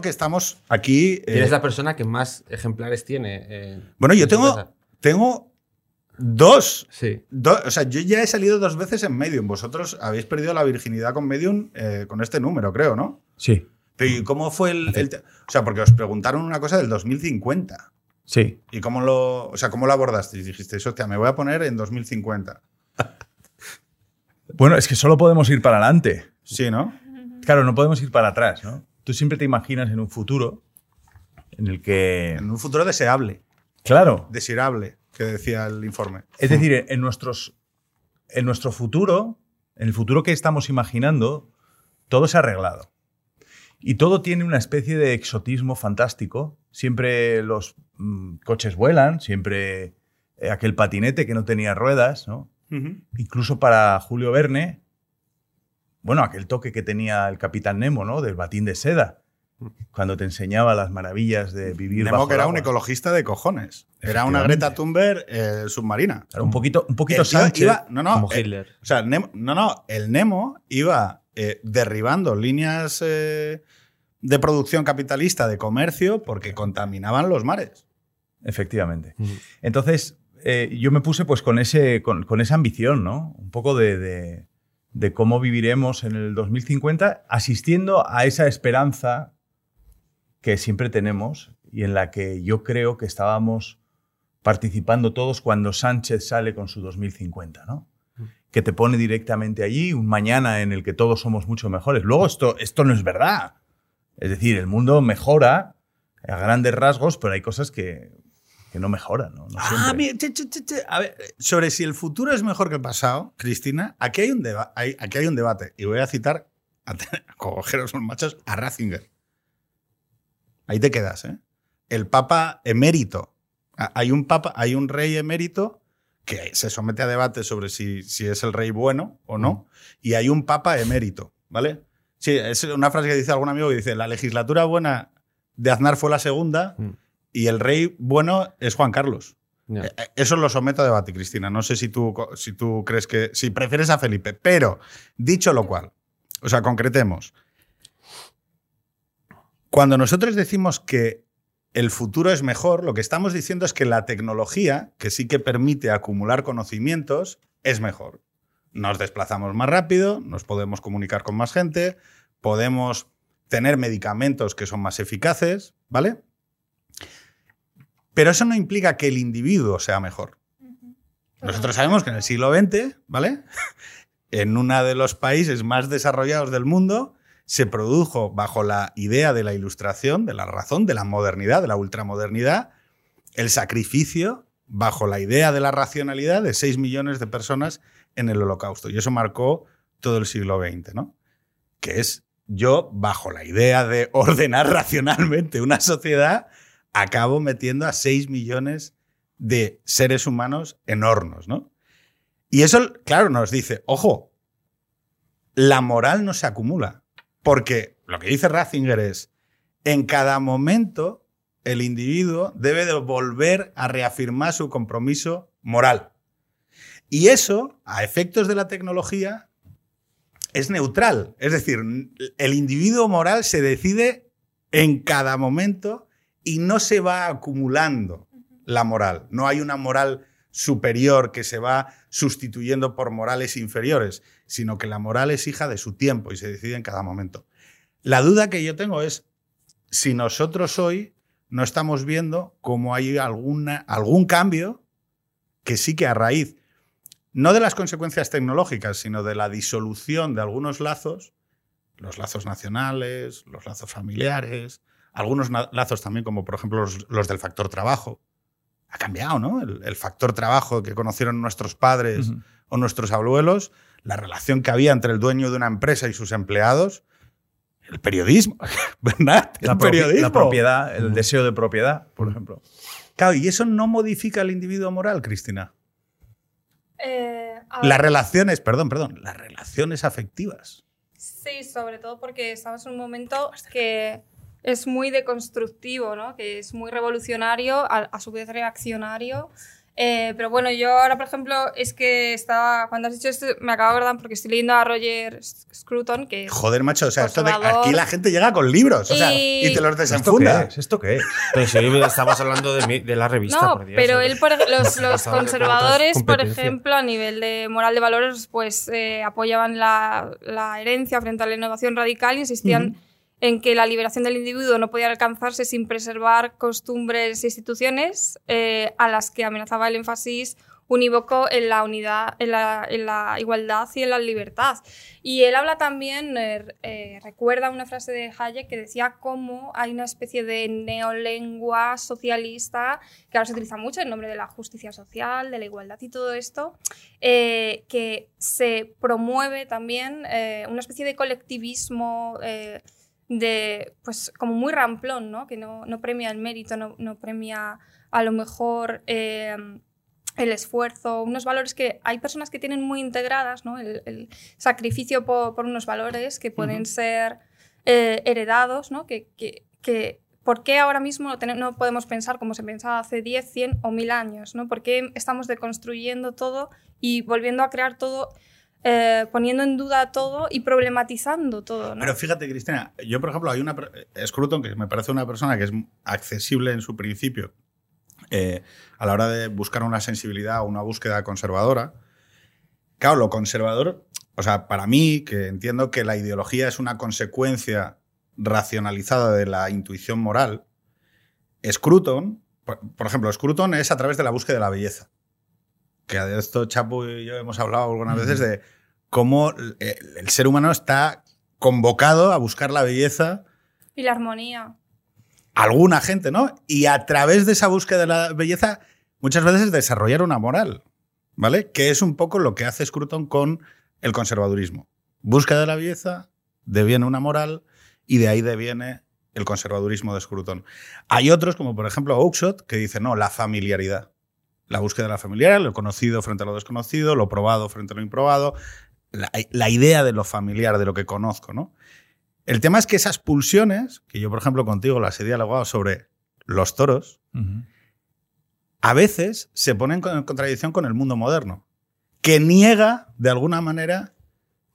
creo que estamos aquí. ¿Quién eh, es la persona que más ejemplares tiene? eh, bueno, yo tengo, tengo dos. Sí. do- o sea, yo ya he salido dos veces en Medium. Vosotros habéis perdido la virginidad con Medium eh, con este número, creo, ¿no? Sí, Pero ¿y cómo fue el, el O sea, porque os preguntaron una cosa del 2050. sí. ¿Y cómo lo, o sea, cómo lo abordasteis? Dijisteis, hostia, me voy a poner en 2050. Bueno, es que solo podemos ir para adelante. Sí, ¿no? Claro, no podemos ir para atrás, ¿no? Tú siempre te imaginas en un futuro en el que... En un futuro deseable, Claro, deseable, que decía el informe. es decir, en, nuestros, en nuestro futuro, en el futuro que estamos imaginando, todo se ha arreglado. Y todo tiene una especie de exotismo fantástico. Siempre los mm, coches vuelan, siempre eh, aquel patinete que no tenía ruedas, ¿no? Incluso para Julio Verne, bueno, aquel toque que tenía el Capitán Nemo, ¿no? Del batín de seda, cuando te enseñaba las maravillas de vivir Nemo bajo que era un ecologista de cojones. Era una. Greta Thunberg eh, submarina. Claro, un poquito, un poquito tío Sánchez. iba- no, no, Como eh, Hitler. o sea, Nemo- no, no, el Nemo iba eh, derribando líneas eh, de producción capitalista de comercio porque contaminaban los mares. Efectivamente. Entonces, eh, yo me puse pues con, ese, con, con esa ambición, ¿no? Un poco de, de- de cómo viviremos en el 2050, asistiendo a esa esperanza que siempre tenemos y en la que yo creo que estábamos participando todos cuando Sánchez sale con su 2050, ¿no? Que te pone directamente allí, un mañana en el que todos somos mucho mejores. Luego, esto, esto no es verdad. Es decir, el mundo mejora a grandes rasgos, pero hay cosas que, que no mejoran, ¿no? No Ah, mira, che, che, che. A ver, sobre si el futuro es mejor que el pasado, Cristina, aquí hay un, deba- hay- aquí hay un debate. Y voy a citar, a, a cogeros los machos, a Ratzinger. Ahí te quedas, ¿eh? El Papa emérito. Hay un Papa, hay un rey emérito que se somete a debate sobre si, si es el rey bueno o no. Y hay un Papa emérito, ¿vale? Sí, es una frase que dice algún amigo que dice, la legislatura buena de Aznar fue la segunda Mm. Y el rey bueno es Juan Carlos. Eh, eh, Eso lo someto a debate, Cristina. No sé si tú, si tú crees que. Si prefieres a Felipe. Pero, dicho lo cual, o sea, concretemos. Cuando nosotros decimos que el futuro es mejor, lo que estamos diciendo es que la tecnología, que sí que permite acumular conocimientos, es mejor. Nos desplazamos más rápido, nos podemos comunicar con más gente, podemos tener medicamentos que son más eficaces, ¿vale? Pero eso no implica que el individuo sea mejor. Nosotros sabemos que en el siglo XX, ¿vale? En uno de los países más desarrollados del mundo, se produjo bajo la idea de la ilustración, de la razón, de la modernidad, de la ultramodernidad, el sacrificio bajo la idea de la racionalidad de 6 millones de personas en el holocausto. Y eso marcó todo el siglo XX, ¿no? Que es yo, bajo la idea de ordenar racionalmente una sociedad, acabo metiendo a 6 millones de seres humanos en hornos, ¿no? Y eso, claro, nos dice, ojo, la moral no se acumula, porque lo que dice Ratzinger es, en cada momento el individuo debe de volver a reafirmar su compromiso moral. Y eso, a efectos de la tecnología, es neutral. Es decir, el individuo moral se decide en cada momento y no se va acumulando la moral. No hay una moral superior que se va sustituyendo por morales inferiores, sino que la moral es hija de su tiempo y se decide en cada momento. La duda que yo tengo es si nosotros hoy no estamos viendo cómo hay alguna, algún cambio que sí que a raíz, no de las consecuencias tecnológicas, sino de la disolución de algunos lazos, los lazos nacionales, los lazos familiares, algunos lazos también como por ejemplo los, los del factor trabajo. Ha cambiado, ¿no? El, el factor trabajo que conocieron nuestros padres Ujú. o nuestros abuelos, la relación que había entre el dueño de una empresa y sus empleados, el periodismo, ¿verdad? El La, periodismo. la propiedad, el deseo de propiedad, por ejemplo. Claro, y eso no modifica el individuo moral, Cristina. Eh, Las relaciones, perdón, perdón, las relaciones afectivas. Sí, sobre todo porque estamos en un momento que es muy deconstructivo, ¿no? que es muy revolucionario, a, a su vez reaccionario. Eh, pero bueno, yo ahora, por ejemplo, es que estaba. Cuando has dicho esto, me acabo de acordar porque estoy leyendo a Roger Scruton, que. Joder, macho, o sea, esto de- aquí la gente llega con libros, o sea, y, Y- te los ¿Esto qué desenfunda. es? ¿Esto qué es? Pero si hoy estamos hablando de, mi- de la revista, No, por Dios, pero ¿no? él, por los, los conservadores, por ejemplo, a nivel de moral de valores, pues eh, apoyaban la, la herencia frente a la innovación radical y insistían en que la liberación del individuo no podía alcanzarse sin preservar costumbres e instituciones eh, a las que amenazaba el énfasis unívoco en la unidad, en la, en la igualdad y en la libertad. Y él habla también, eh, eh, recuerda una frase de Hayek que decía cómo hay una especie de neolengua socialista que ahora se utiliza mucho en nombre de la justicia social, de la igualdad y todo esto, eh, que se promueve también eh, una especie de colectivismo eh, de, pues, como muy ramplón, ¿no? Que no, no premia el mérito, no, no premia a lo mejor eh, el esfuerzo, unos valores que hay personas que tienen muy integradas, ¿no? El, el sacrificio por, por unos valores que pueden ser eh, heredados, ¿no? Que, que, que ¿Por qué ahora mismo no, podemos pensar como se pensaba hace 10, 100 o 1000 años? ¿no? ¿Por qué estamos deconstruyendo todo y volviendo a crear todo, eh, poniendo en duda todo y problematizando todo? ¿no? Pero fíjate, Cristina, yo, por ejemplo, hay una. per- Scruton, que me parece una persona que es accesible en su principio eh, a la hora de buscar una sensibilidad o una búsqueda conservadora. Claro, lo conservador, o sea, para mí, que entiendo que la ideología es una consecuencia racionalizada de la intuición moral, Scruton, por, por ejemplo, Scruton es a través de la búsqueda de la belleza. Que de esto Chapo y yo hemos hablado algunas veces de cómo el, el ser humano está convocado a buscar la belleza Y la armonía. alguna gente, ¿no? Y a través de esa búsqueda de la belleza, muchas veces desarrollar una moral, ¿vale? Que es un poco lo que hace Scruton con el conservadurismo. Búsqueda de la belleza, deviene una moral y de ahí deviene el conservadurismo de Scruton. Hay otros, como por ejemplo Oakeshott, que dice, no, la familiaridad. La búsqueda de la familiaridad, lo conocido frente a lo desconocido, lo probado frente a lo improbado, la, la idea de lo familiar, de lo que conozco, ¿no? El tema es que esas pulsiones, que yo, por ejemplo, contigo las he dialogado sobre los toros, a veces se ponen en contradicción con el mundo moderno, que niega, de alguna manera,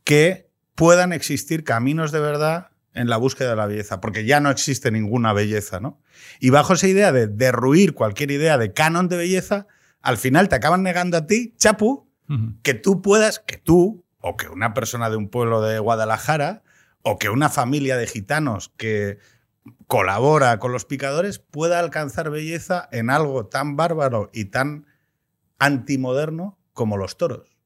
que puedan existir caminos de verdad en la búsqueda de la belleza, porque ya no existe ninguna belleza, ¿no? Y bajo esa idea de derruir cualquier idea de canon de belleza, al final te acaban negando a ti, Chapu, que tú puedas, que tú, o que una persona de un pueblo de Guadalajara, o que una familia de gitanos que colabora con los picadores pueda alcanzar belleza en algo tan bárbaro y tan antimoderno como los toros.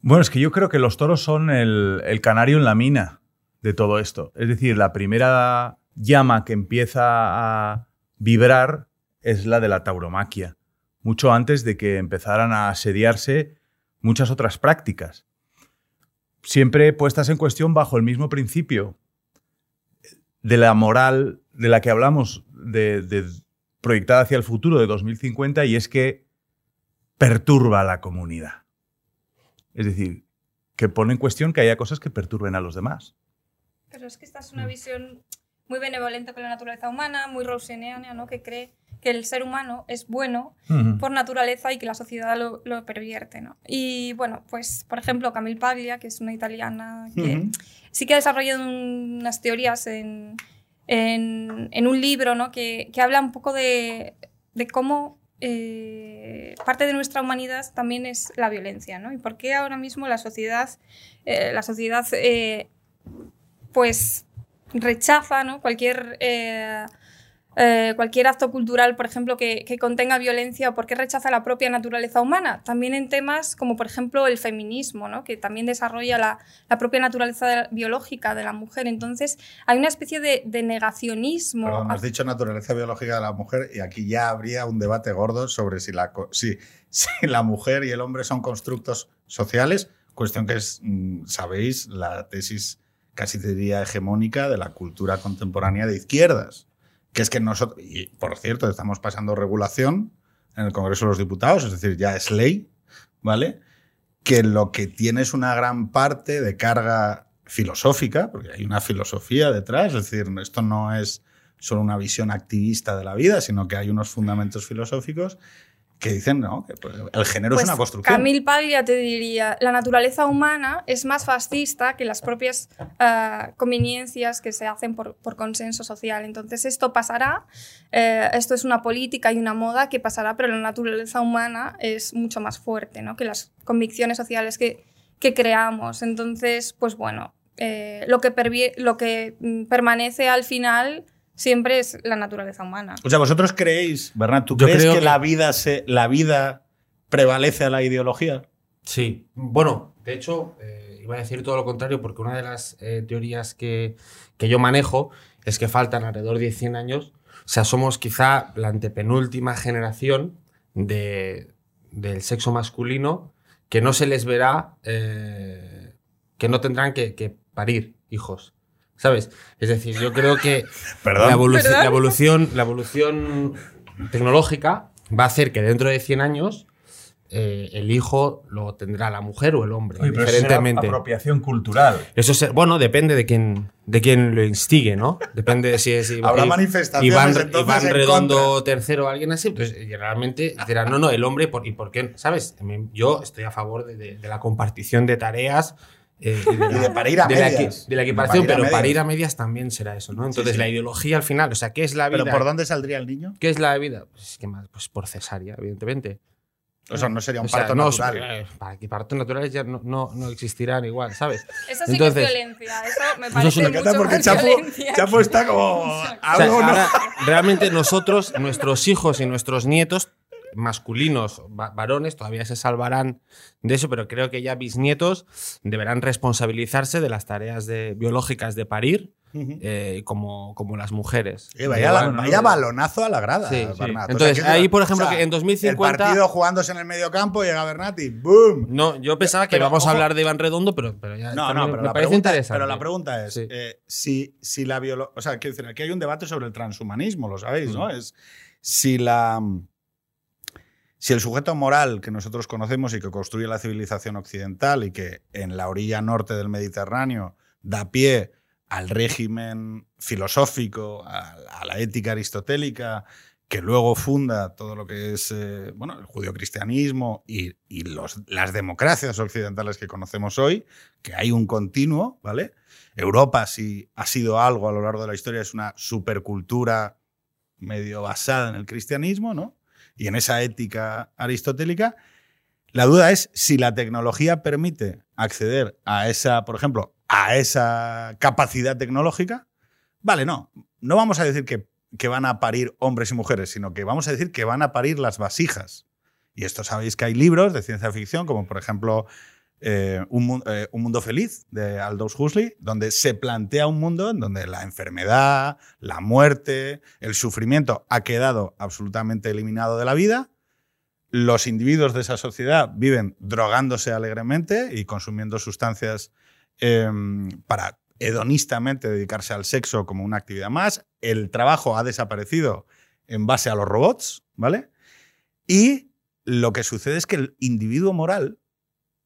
Bueno, es que yo creo que los toros son el, el canario en la mina de todo esto. Es decir, la primera llama que empieza a vibrar es la de la tauromaquia, mucho antes de que empezaran a asediarse muchas otras prácticas. Siempre puestas en cuestión bajo el mismo principio de la moral de la que hablamos, de, de proyectada hacia el futuro de 2050, y es que perturba a la comunidad. Es decir, que pone en cuestión que haya cosas que perturben a los demás. Pero es que esta es una visión muy benevolente con la naturaleza humana, muy roseniana, ¿no? Que cree que el ser humano es bueno por naturaleza y que la sociedad lo, lo pervierte, ¿no? Y bueno, pues por ejemplo Camille Paglia, que es una italiana que sí que ha desarrollado unas teorías en, en- en un libro, ¿no? Que, que habla un poco de, de cómo eh, parte de nuestra humanidad también es la violencia, ¿no? Y por qué ahora mismo la sociedad, eh, la sociedad, eh, pues rechaza, ¿no? Cualquier eh, cualquier acto cultural, por ejemplo, que, que contenga violencia o por qué rechaza la propia naturaleza humana. También en temas como, por ejemplo, el feminismo, ¿no? que también desarrolla la, la propia naturaleza de- biológica de la mujer. Entonces, hay una especie de, de negacionismo. Perdón, has dicho naturaleza biológica de la mujer y aquí ya habría un debate gordo sobre si la, co- si, si la mujer y el hombre son constructos sociales, cuestión que es, mm, sabéis, la tesis casi te diría hegemónica de la cultura contemporánea de izquierdas. Que es que nosotros, y por cierto, estamos pasando regulación en el Congreso de los Diputados, es decir, ya es ley, ¿vale? Que lo que tiene es una gran parte de carga filosófica, porque hay una filosofía detrás, es decir, esto no es solo una visión activista de la vida, sino que hay unos fundamentos filosóficos que dicen no, que pues, el género Pues es una construcción. Camille Paglia te diría, la naturaleza humana es más fascista que las propias eh, conveniencias que se hacen por, por consenso social. Entonces esto pasará, eh, esto es una política y una moda que pasará, pero la naturaleza humana es mucho más fuerte ¿no? que las convicciones sociales que, que creamos. Entonces, pues bueno, eh, lo que, lo que mm, permanece al final siempre es la naturaleza humana. O sea, vosotros creéis, Bernat, ¿tú Yo crees creo que, que- la vida se, la vida prevalece a la ideología? Sí, bueno, de hecho, eh, iba a decir todo lo contrario, porque una de las eh, teorías que, que yo manejo es que faltan alrededor de 100 años. O sea, somos quizá la antepenúltima generación de, del sexo masculino que no se les verá, eh, que no tendrán que, que parir hijos. ¿Sabes? Es decir, yo creo que Perdón. la, evolu- ¿Perdón? la evolución, la evolución tecnológica va a hacer que dentro de 100 años eh, el hijo lo tendrá la mujer o el hombre, Oye, pero eso diferentemente. apropiación cultural. Eso se- bueno, depende de quién, de quién lo instigue, ¿no? Depende de si es Habrá manifestaciones, Iván, entonces, Iván Redondo tercero o alguien así. Pues eh, realmente dirán, no, no, el hombre, por, ¿y por qué? ¿Sabes? Yo estoy a favor de, de- de la compartición de tareas. Eh, y, Y de parir a de la de a pero medias. parir a medias también será eso, ¿no? Entonces, sí. la ideología al final, o sea, ¿qué es la vida? ¿Pero por dónde saldría el niño? ¿Qué es la vida? Pues, ¿qué más? Pues por cesárea, evidentemente. O sea, no sería un O sea, parto no, natural. eh, para que partos naturales ya no, no, no existirán igual, ¿sabes? Eso sí Entonces- que es violencia, eso me parece Me una- encanta mucho porque más Chapo, violencia. Chapo está como. O sea, algo no- ahora, realmente nosotros, nuestros hijos y nuestros nietos masculinos, va- varones, todavía se salvarán de eso, pero creo que ya bisnietos deberán responsabilizarse de las tareas de, biológicas de parir, eh, como, como las mujeres. Eh, vaya, balonazo a la grada, Sí, sí. Bernat. O sea, Entonces, ahí, por ejemplo, o sea, que en 2050 El partido jugándose en el medio campo, llega Bernat y ¡boom! No, yo pensaba que Pero, íbamos ojo. a hablar de Iván Redondo, pero, pero ya No, no, pero me la, parece pregunta, interesante. pero la pregunta es: Sí. eh, si, si la biología. O sea, quiero decir, aquí hay un debate sobre el transhumanismo, lo sabéis, ¿no? Es si la. Si el sujeto moral que nosotros conocemos y que construye la civilización occidental y que en la orilla norte del Mediterráneo da pie al régimen filosófico, a, la ética aristotélica, que luego funda todo lo que es eh, bueno, el judio-cristianismo y, las democracias occidentales que conocemos hoy, que hay un continuo, ¿vale? Europa, si ha sido algo a lo largo de la historia, es una supercultura medio basada en el cristianismo, ¿no? Y en esa ética aristotélica. La duda es si la tecnología permite acceder a esa, por ejemplo, a esa capacidad tecnológica. Vale, no. No vamos a decir que, que van a parir hombres y mujeres, sino que vamos a decir que van a parir las vasijas. Y esto sabéis que hay libros de ciencia ficción, como por ejemplo eh, eh, Un Mundo Feliz de Aldous Huxley, donde se plantea un mundo en donde la enfermedad, la muerte, el sufrimiento ha quedado absolutamente eliminado de la vida. Los individuos de esa sociedad viven drogándose alegremente y consumiendo sustancias eh, para hedonistamente dedicarse al sexo como una actividad más. El trabajo ha desaparecido en base a los robots, ¿vale? Y lo que sucede es que el individuo moral,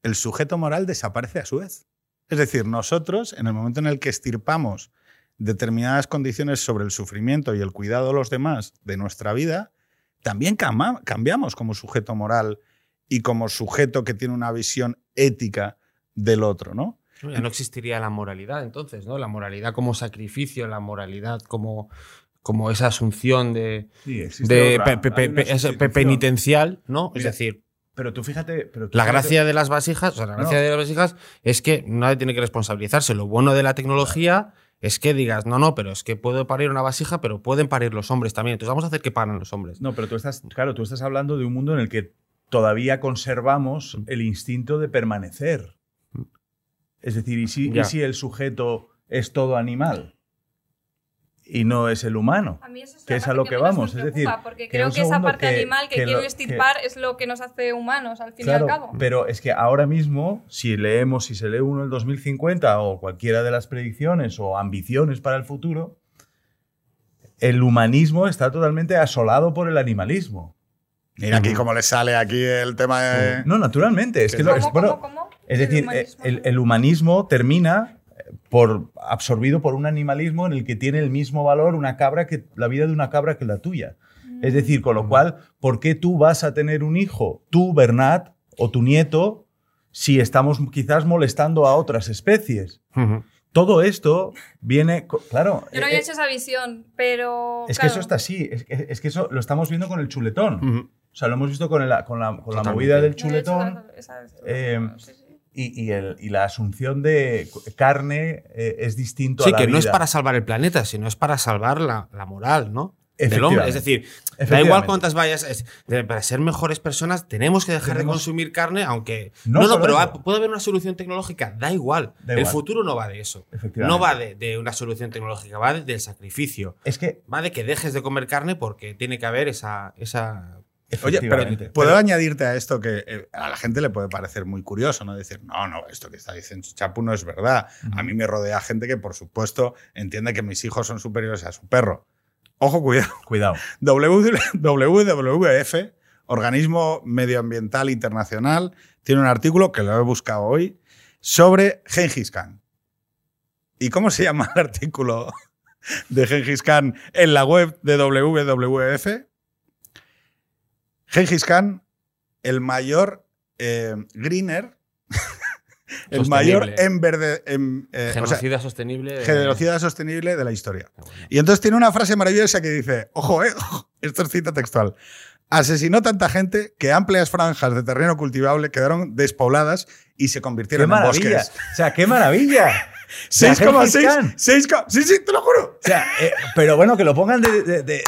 el sujeto moral, desaparece a su vez. Es decir, nosotros, en el momento en el que estirpamos determinadas condiciones sobre el sufrimiento y el cuidado de los demás de nuestra vida, también cambiamos como sujeto moral y como sujeto que tiene una visión ética del otro, ¿no? Ya no existiría la moralidad entonces, ¿no? La moralidad como sacrificio, la moralidad como, como esa asunción de, Sí, de pe- pe- pe- penitencial, ¿no? Mira, es decir, Pero tú fíjate. Pero tú la fíjate- gracia de las vasijas, o sea, la gracia No. de las vasijas es que nadie tiene que responsabilizarse. Lo bueno de la tecnología es que digas, no, no, pero es que puedo parir una vasija, pero pueden parir los hombres también. Entonces vamos a hacer que paren los hombres. No, pero tú estás, claro, tú estás hablando de un mundo en el que todavía conservamos el instinto de permanecer. Es decir, ¿y si, y Ya. si el sujeto es todo animal y no es el humano? A mí eso es que es a lo que que vamos, me es decir, porque que creo que esa parte que- animal que, que quiero extirpar es lo que nos hace humanos, al fin Claro, y al cabo. pero es que ahora mismo, si leemos, si se lee uno el 2050 o cualquiera de las predicciones o ambiciones para el futuro, el humanismo está totalmente asolado por el animalismo. Mira aquí cómo le sale aquí el tema de... No, naturalmente. Es que ¿Cómo, lo- es, ¿Cómo, bueno, cómo, cómo? Es El decir, humanismo. el, el humanismo termina por, absorbido por un animalismo en el que tiene el mismo valor una cabra que la vida de una cabra que la tuya. Es decir, con lo cual, ¿por qué tú vas a tener un hijo, tú, Bernat, o tu nieto, si estamos quizás molestando a otras especies? Todo esto viene, claro. Yo no eh, había eh, hecho esa visión, pero. es que claro. eso está así, es que, es que eso lo estamos viendo con el chuletón. Ujú. O sea, lo hemos visto con, el- con la, con la movida del Yo no había hecho chuletón esa- esa- eh, sí, sí. Y, y el- y la asunción de carne eh, es distinto Sí, a la que no es para salvar el planeta, sino es para salvar la, la moral, ¿no? Del hombre. Es decir, da igual cuántas vayas. es- de- para ser mejores personas tenemos que dejar de consumir carne, aunque. No No, pero ha- puede haber una solución tecnológica, da igual. Da el futuro no va de eso. No va de, de una solución tecnológica, va de- del sacrificio. Es que, Va de que dejes de comer carne porque tiene que haber esa. esa Oye, pero puedo añadirte a esto que eh, a la gente le puede parecer muy curioso, ¿no? Decir, no, no, esto que está diciendo Chapu no es verdad. A mí me rodea gente que, por supuesto, entiende que mis hijos son superiores a su perro. Ojo, cuidado. Cuidado. WWF, Organismo Medioambiental Internacional, tiene un artículo que lo he buscado hoy sobre Gengis Khan. ¿Y cómo se llama el artículo de Gengis Khan en la web de WWF? Gengis Khan, el mayor eh, greener, el mayor enverde, em, eh, o sea, genocida sostenible. de- genocida sostenible de la historia. Ah, bueno. Y entonces tiene una frase maravillosa que dice, ojo, eh, ojo, esto es cita textual. Asesinó tanta gente que amplias franjas de terreno cultivable quedaron despobladas y se ¡Qué convirtieron en maravilla! bosques. O sea, ¡qué maravilla! sea, Gengis 6,6. Khan. 6, sí, sí, te lo juro. O sea, eh, pero bueno, que lo pongan de, de- de-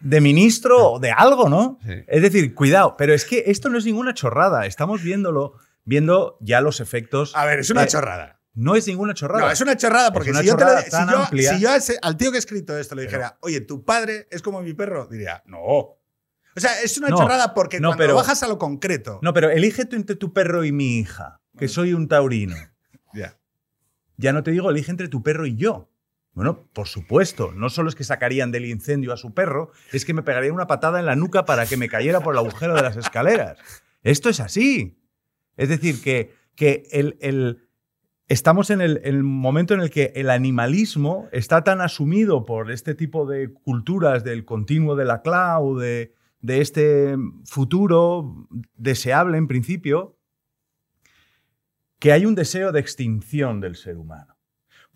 de ministro o de algo, ¿no? Sí. Es decir, cuidado, pero es que esto no es ninguna chorrada. Estamos viéndolo, viendo ya los efectos. A ver, es una Eh, chorrada. No es ninguna chorrada. No, es una chorrada porque una si, yo te lo- chorrada si yo, si yo a ese- al tío que ha escrito esto le dijera, oye, tu padre es como mi perro, diría, no. O sea, es una No, chorrada porque no, cuando pero- bajas a lo concreto. No, pero elige tú entre tu perro y mi hija, que soy un taurino. Ya. Ya no te digo, elige entre tu perro y yo. Bueno, por supuesto, no solo es que sacarían del incendio a su perro, es que me pegarían una patada en la nuca para que me cayera por el agujero de las escaleras. Esto es así. Es decir, que, que el, el- estamos en el, momento en el que el animalismo está tan asumido por este tipo de culturas del continuo de la cloud, de, de este futuro deseable en principio, que hay un deseo de extinción del ser humano.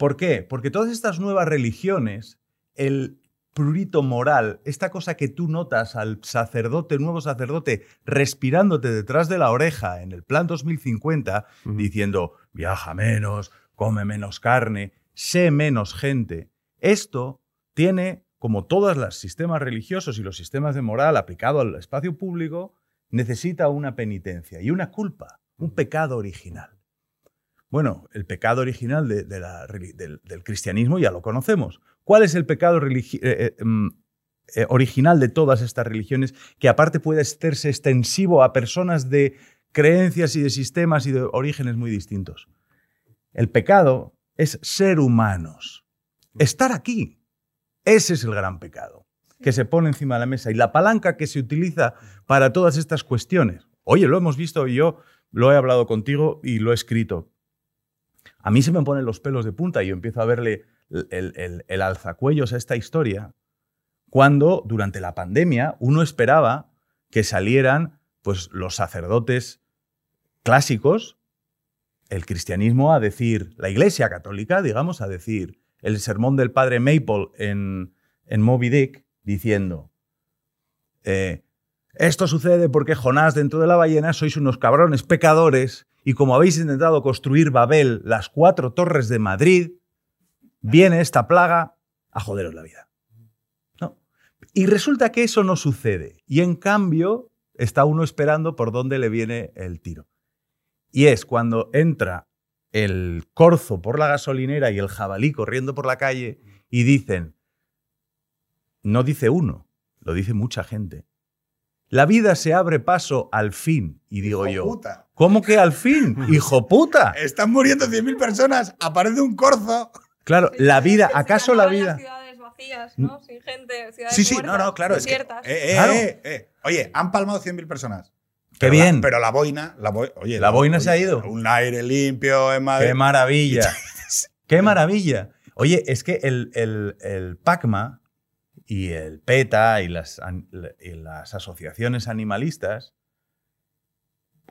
¿Por qué? Porque todas estas nuevas religiones, el prurito moral, esta cosa que tú notas al sacerdote, nuevo sacerdote, respirándote detrás de la oreja en el plan 2050, Ujú. diciendo, viaja menos, come menos carne, sé menos gente. Esto tiene, como todos los sistemas religiosos y los sistemas de moral aplicado al espacio público, necesita una penitencia y una culpa, un pecado original. Bueno, el pecado original del, cristianismo ya lo conocemos. ¿Cuál es el pecado eh, eh, mm, eh, original de todas estas religiones que aparte puede hacerse extensivo a personas de creencias y de sistemas y de orígenes muy distintos? El pecado es ser humanos, estar aquí. Ese es el gran pecado que se pone encima de la mesa y la palanca que se utiliza para todas estas cuestiones. Oye, lo hemos visto y yo lo he hablado contigo y lo he escrito. A mí se me ponen los pelos de punta y yo empiezo a verle el, el- el- el alzacuellos a esta historia cuando durante la pandemia uno esperaba que salieran pues, los sacerdotes clásicos, el cristianismo a decir, la iglesia católica, digamos, a decir el sermón del padre Maple en, en Moby Dick, diciendo, eh, esto sucede porque Jonás dentro de la ballena sois unos cabrones pecadores y como habéis intentado construir Babel, las cuatro torres de Madrid, viene esta plaga a joderos la vida. ¿No? Y resulta que eso no sucede. Y en cambio está uno esperando por dónde le viene el tiro. Y es cuando entra el corzo por la gasolinera y el jabalí corriendo por la calle y dicen, no dice uno, lo dice mucha gente. La vida se abre paso al fin. Y digo Hijo yo, puta. ¿cómo que al fin? ¡Hijo puta! Están muriendo 100.000 personas, aparece un corzo. Claro, Sí, la vida, ¿acaso la acaban las vida? ciudades vacías, ¿no? Sin gente, ciudades Sí, sí, no, muertas, no, claro. Es que, desiertas. eh, eh, Claro. eh, eh. Oye, han palmado 100.000 personas. ¡Qué Pero bien! La, pero la boina, la boi- oye, La boina se ha ido. Un aire limpio en Madrid. ¡Qué maravilla! ¡Qué maravilla! Oye, es que el, el, el PACMA y el PETA y las, y las asociaciones animalistas,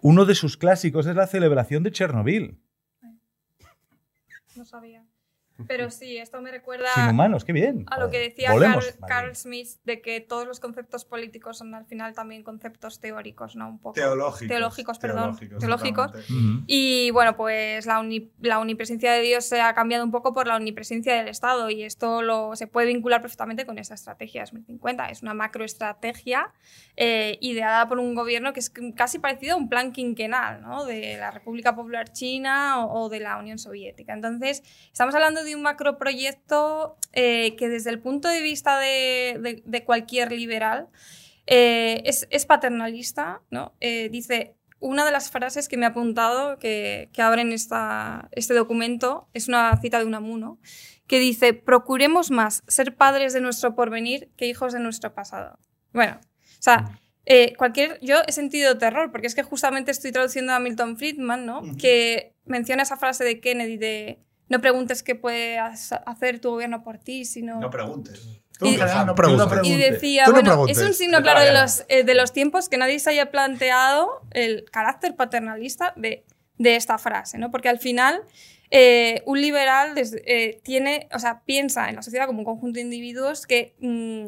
uno de sus clásicos es la celebración de Chernobyl. No sabía. Pero sí, esto me recuerda Sin humanos, qué bien. a lo que decía Volemos. Carl. Carl Smith de que todos los conceptos políticos son al final también conceptos teóricos, ¿no? Un poco. Teológicos. Teológicos, perdón. Teológicos, Teológicos. Y bueno, pues la, uni- la omnipresencia de Dios se ha cambiado un poco por la omnipresencia del Estado y esto lo, se puede vincular perfectamente con esa estrategia 2050. Es una macroestrategia eh, ideada por un gobierno que es casi parecido a un plan quinquenal ¿no? de la República Popular China o, o de la Unión Soviética. Entonces, estamos hablando de un macroproyecto eh, que desde el punto de vista de, de- de cualquier liberal eh, es, es paternalista, ¿no? Eh, dice, una de las frases que me ha apuntado que, que abren esta, este documento es una cita de Unamuno que dice, procuremos más ser padres de nuestro porvenir que hijos de nuestro pasado. Bueno, o sea, eh, cualquier, yo he sentido terror, porque es que justamente estoy traduciendo a Milton Friedman, ¿no? Que menciona esa frase de Kennedy de, no preguntes qué puede hacer tu gobierno por ti, sino... No preguntes. Tú general no y preguntes. decía, Tú no bueno, preguntes. es un signo claro de los, eh, de los tiempos que nadie se haya planteado el carácter paternalista de, de esta frase, ¿no? Porque al final eh, un liberal des- eh, tiene, o sea, piensa en la sociedad como un conjunto de individuos que mm,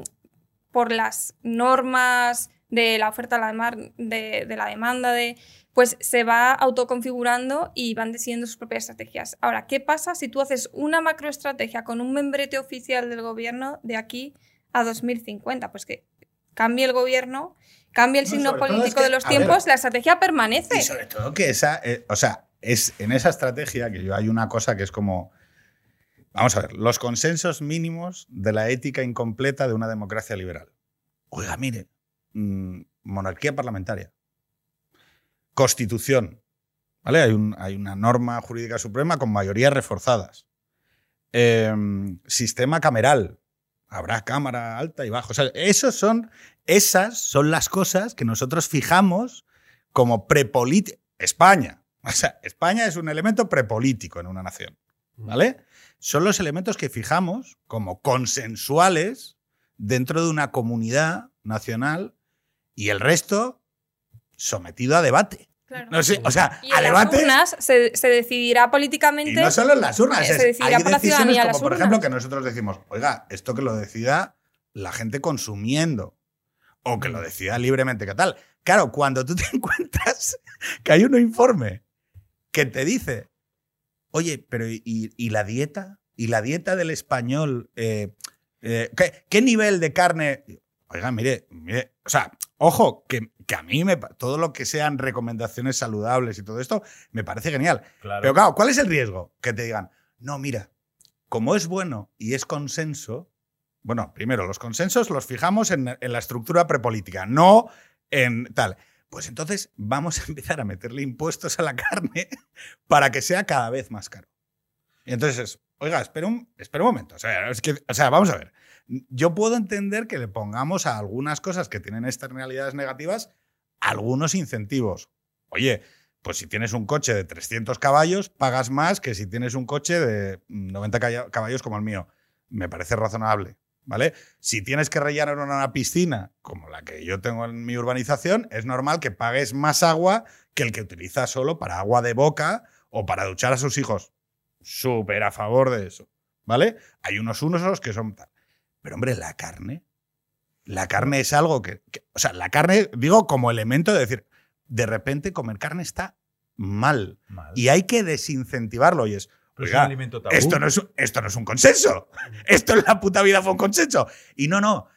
por las normas de la oferta, la demar- de, de la demanda, de, pues se va autoconfigurando y van decidiendo sus propias estrategias. Ahora, ¿qué pasa si tú haces una macroestrategia con un membrete oficial del gobierno de aquí a 2050? Pues que cambie el gobierno, cambie el No, signo político es que, de los ver, tiempos, la estrategia permanece. Y sobre todo que esa, eh, o sea, es en esa estrategia que yo hay una cosa que es como, vamos a ver, los consensos mínimos de la ética incompleta de una democracia liberal. Oiga, mire, mm, monarquía parlamentaria, constitución, ¿vale? Hay, un- hay una norma jurídica suprema con mayorías reforzadas. Em, sistema cameral, habrá cámara alta y baja. O sea, esos son, esas son las cosas que nosotros fijamos como prepolítico. España. O sea, España es un elemento prepolítico en una nación. ¿Vale? Son los elementos que fijamos como consensuales dentro de una comunidad nacional y el resto sometido a debate. Claro. No sé, o sea, y a en las urnas se, se decidirá políticamente. Y no solo en las urnas, se decidirá hay por la decisiones como por ejemplo que nosotros decimos, oiga, esto que lo decida la gente consumiendo o que lo decida libremente, ¿qué tal? Claro, cuando tú te encuentras que hay un informe que te dice, oye, pero ¿y, y la dieta? ¿Y la dieta del español? eh, eh, ¿qué, qué nivel de carne? Oiga, mire, mire, o sea, ojo, que, que a mí me, todo lo que sean recomendaciones saludables y todo esto me parece genial. Claro. Pero claro, ¿cuál es el riesgo? Que te digan, no, mira, como es bueno y es consenso, bueno, primero, los consensos los fijamos en, en la estructura prepolítica, no en tal. Pues entonces vamos a empezar a meterle impuestos a la carne para que sea cada vez más caro. Y entonces es, oiga, espera un, espera un momento. O sea, es que, o sea, vamos a ver. Yo puedo entender que le pongamos a algunas cosas que tienen externalidades negativas algunos incentivos. Oye, pues si tienes un coche de 300 caballos, pagas más que si tienes un coche de 90 calla- caballos como el mío. Me parece razonable, ¿vale? Si tienes que rellenar una piscina, como la que yo tengo en mi urbanización, es normal que pagues más agua que el que utiliza solo para agua de boca o para duchar a sus hijos. Súper a favor de eso, ¿vale? Hay unos usos que son. Pero hombre, la carne, la carne es algo que, que- o sea, la carne, digo, como elemento de decir, de repente comer carne está mal Mal. y hay que desincentivarlo y es, Pero es oiga, un alimento tabú. esto no es, un- esto no es un consenso, esto en la puta vida fue un consenso. Y no, no,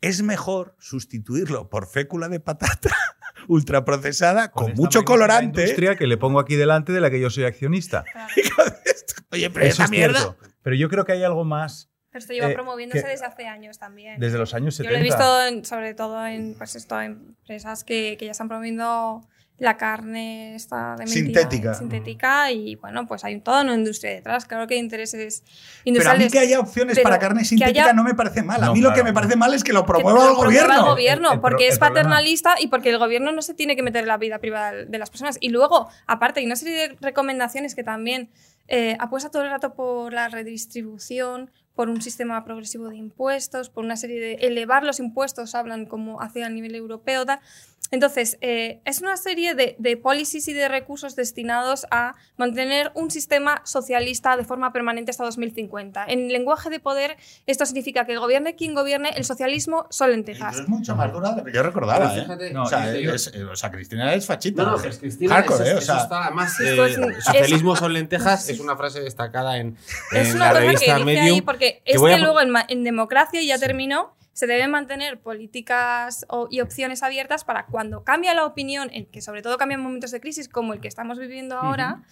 es mejor sustituirlo por fécula de patata ultraprocesada con, esta mucho colorante. industria que le pongo aquí delante de la que yo soy accionista. Oye, pero Eso es mierda. cierto. Pero yo creo que hay algo más Pero esto lleva Eh, promoviéndose que- desde hace años también. desde los años Yo 70. lo he visto en- sobre todo en pues esto, empresas que, que ya están promoviendo la carne esta de mentira, Sintética. sintética y bueno, pues hay toda una industria detrás. Claro que hay intereses Pero a industriales. mí que haya opciones para carne sintética haya- no me parece mal. A No, mí lo que me parece mal es que lo promueva el gobierno. el gobierno, El- el porque es problema- paternalista y porque el gobierno no se tiene que meter en la vida privada de las personas. Y luego, aparte, hay una serie de recomendaciones que también eh, apuesta todo el rato por la redistribución, por un sistema progresivo de impuestos, por una serie de elevar los impuestos, hablan como hace a nivel europeo. tal. Entonces, eh, es una serie de, de policies y de recursos destinados a mantener un sistema socialista de forma permanente hasta 2050. En lenguaje de poder, esto significa que gobierne quien gobierne, el socialismo solo en Pero es mucho más dura de que yo recordaba. Pero ¿eh? fíjate- No, o, sea, yo- es- eh, o sea, Cristina es fachita. No, no, pues Cristina, Hardcore, eso, ¿eh? O sea, está, Esto eh, es socialismo son lentejas es una frase destacada en, Es en una la cosa que dice Medium. ahí, porque que es que a- luego en, en democracia, y ya terminó, se deben mantener políticas y opciones abiertas para cuando cambia la opinión, en que sobre todo cambia en momentos de crisis como el que estamos viviendo ahora,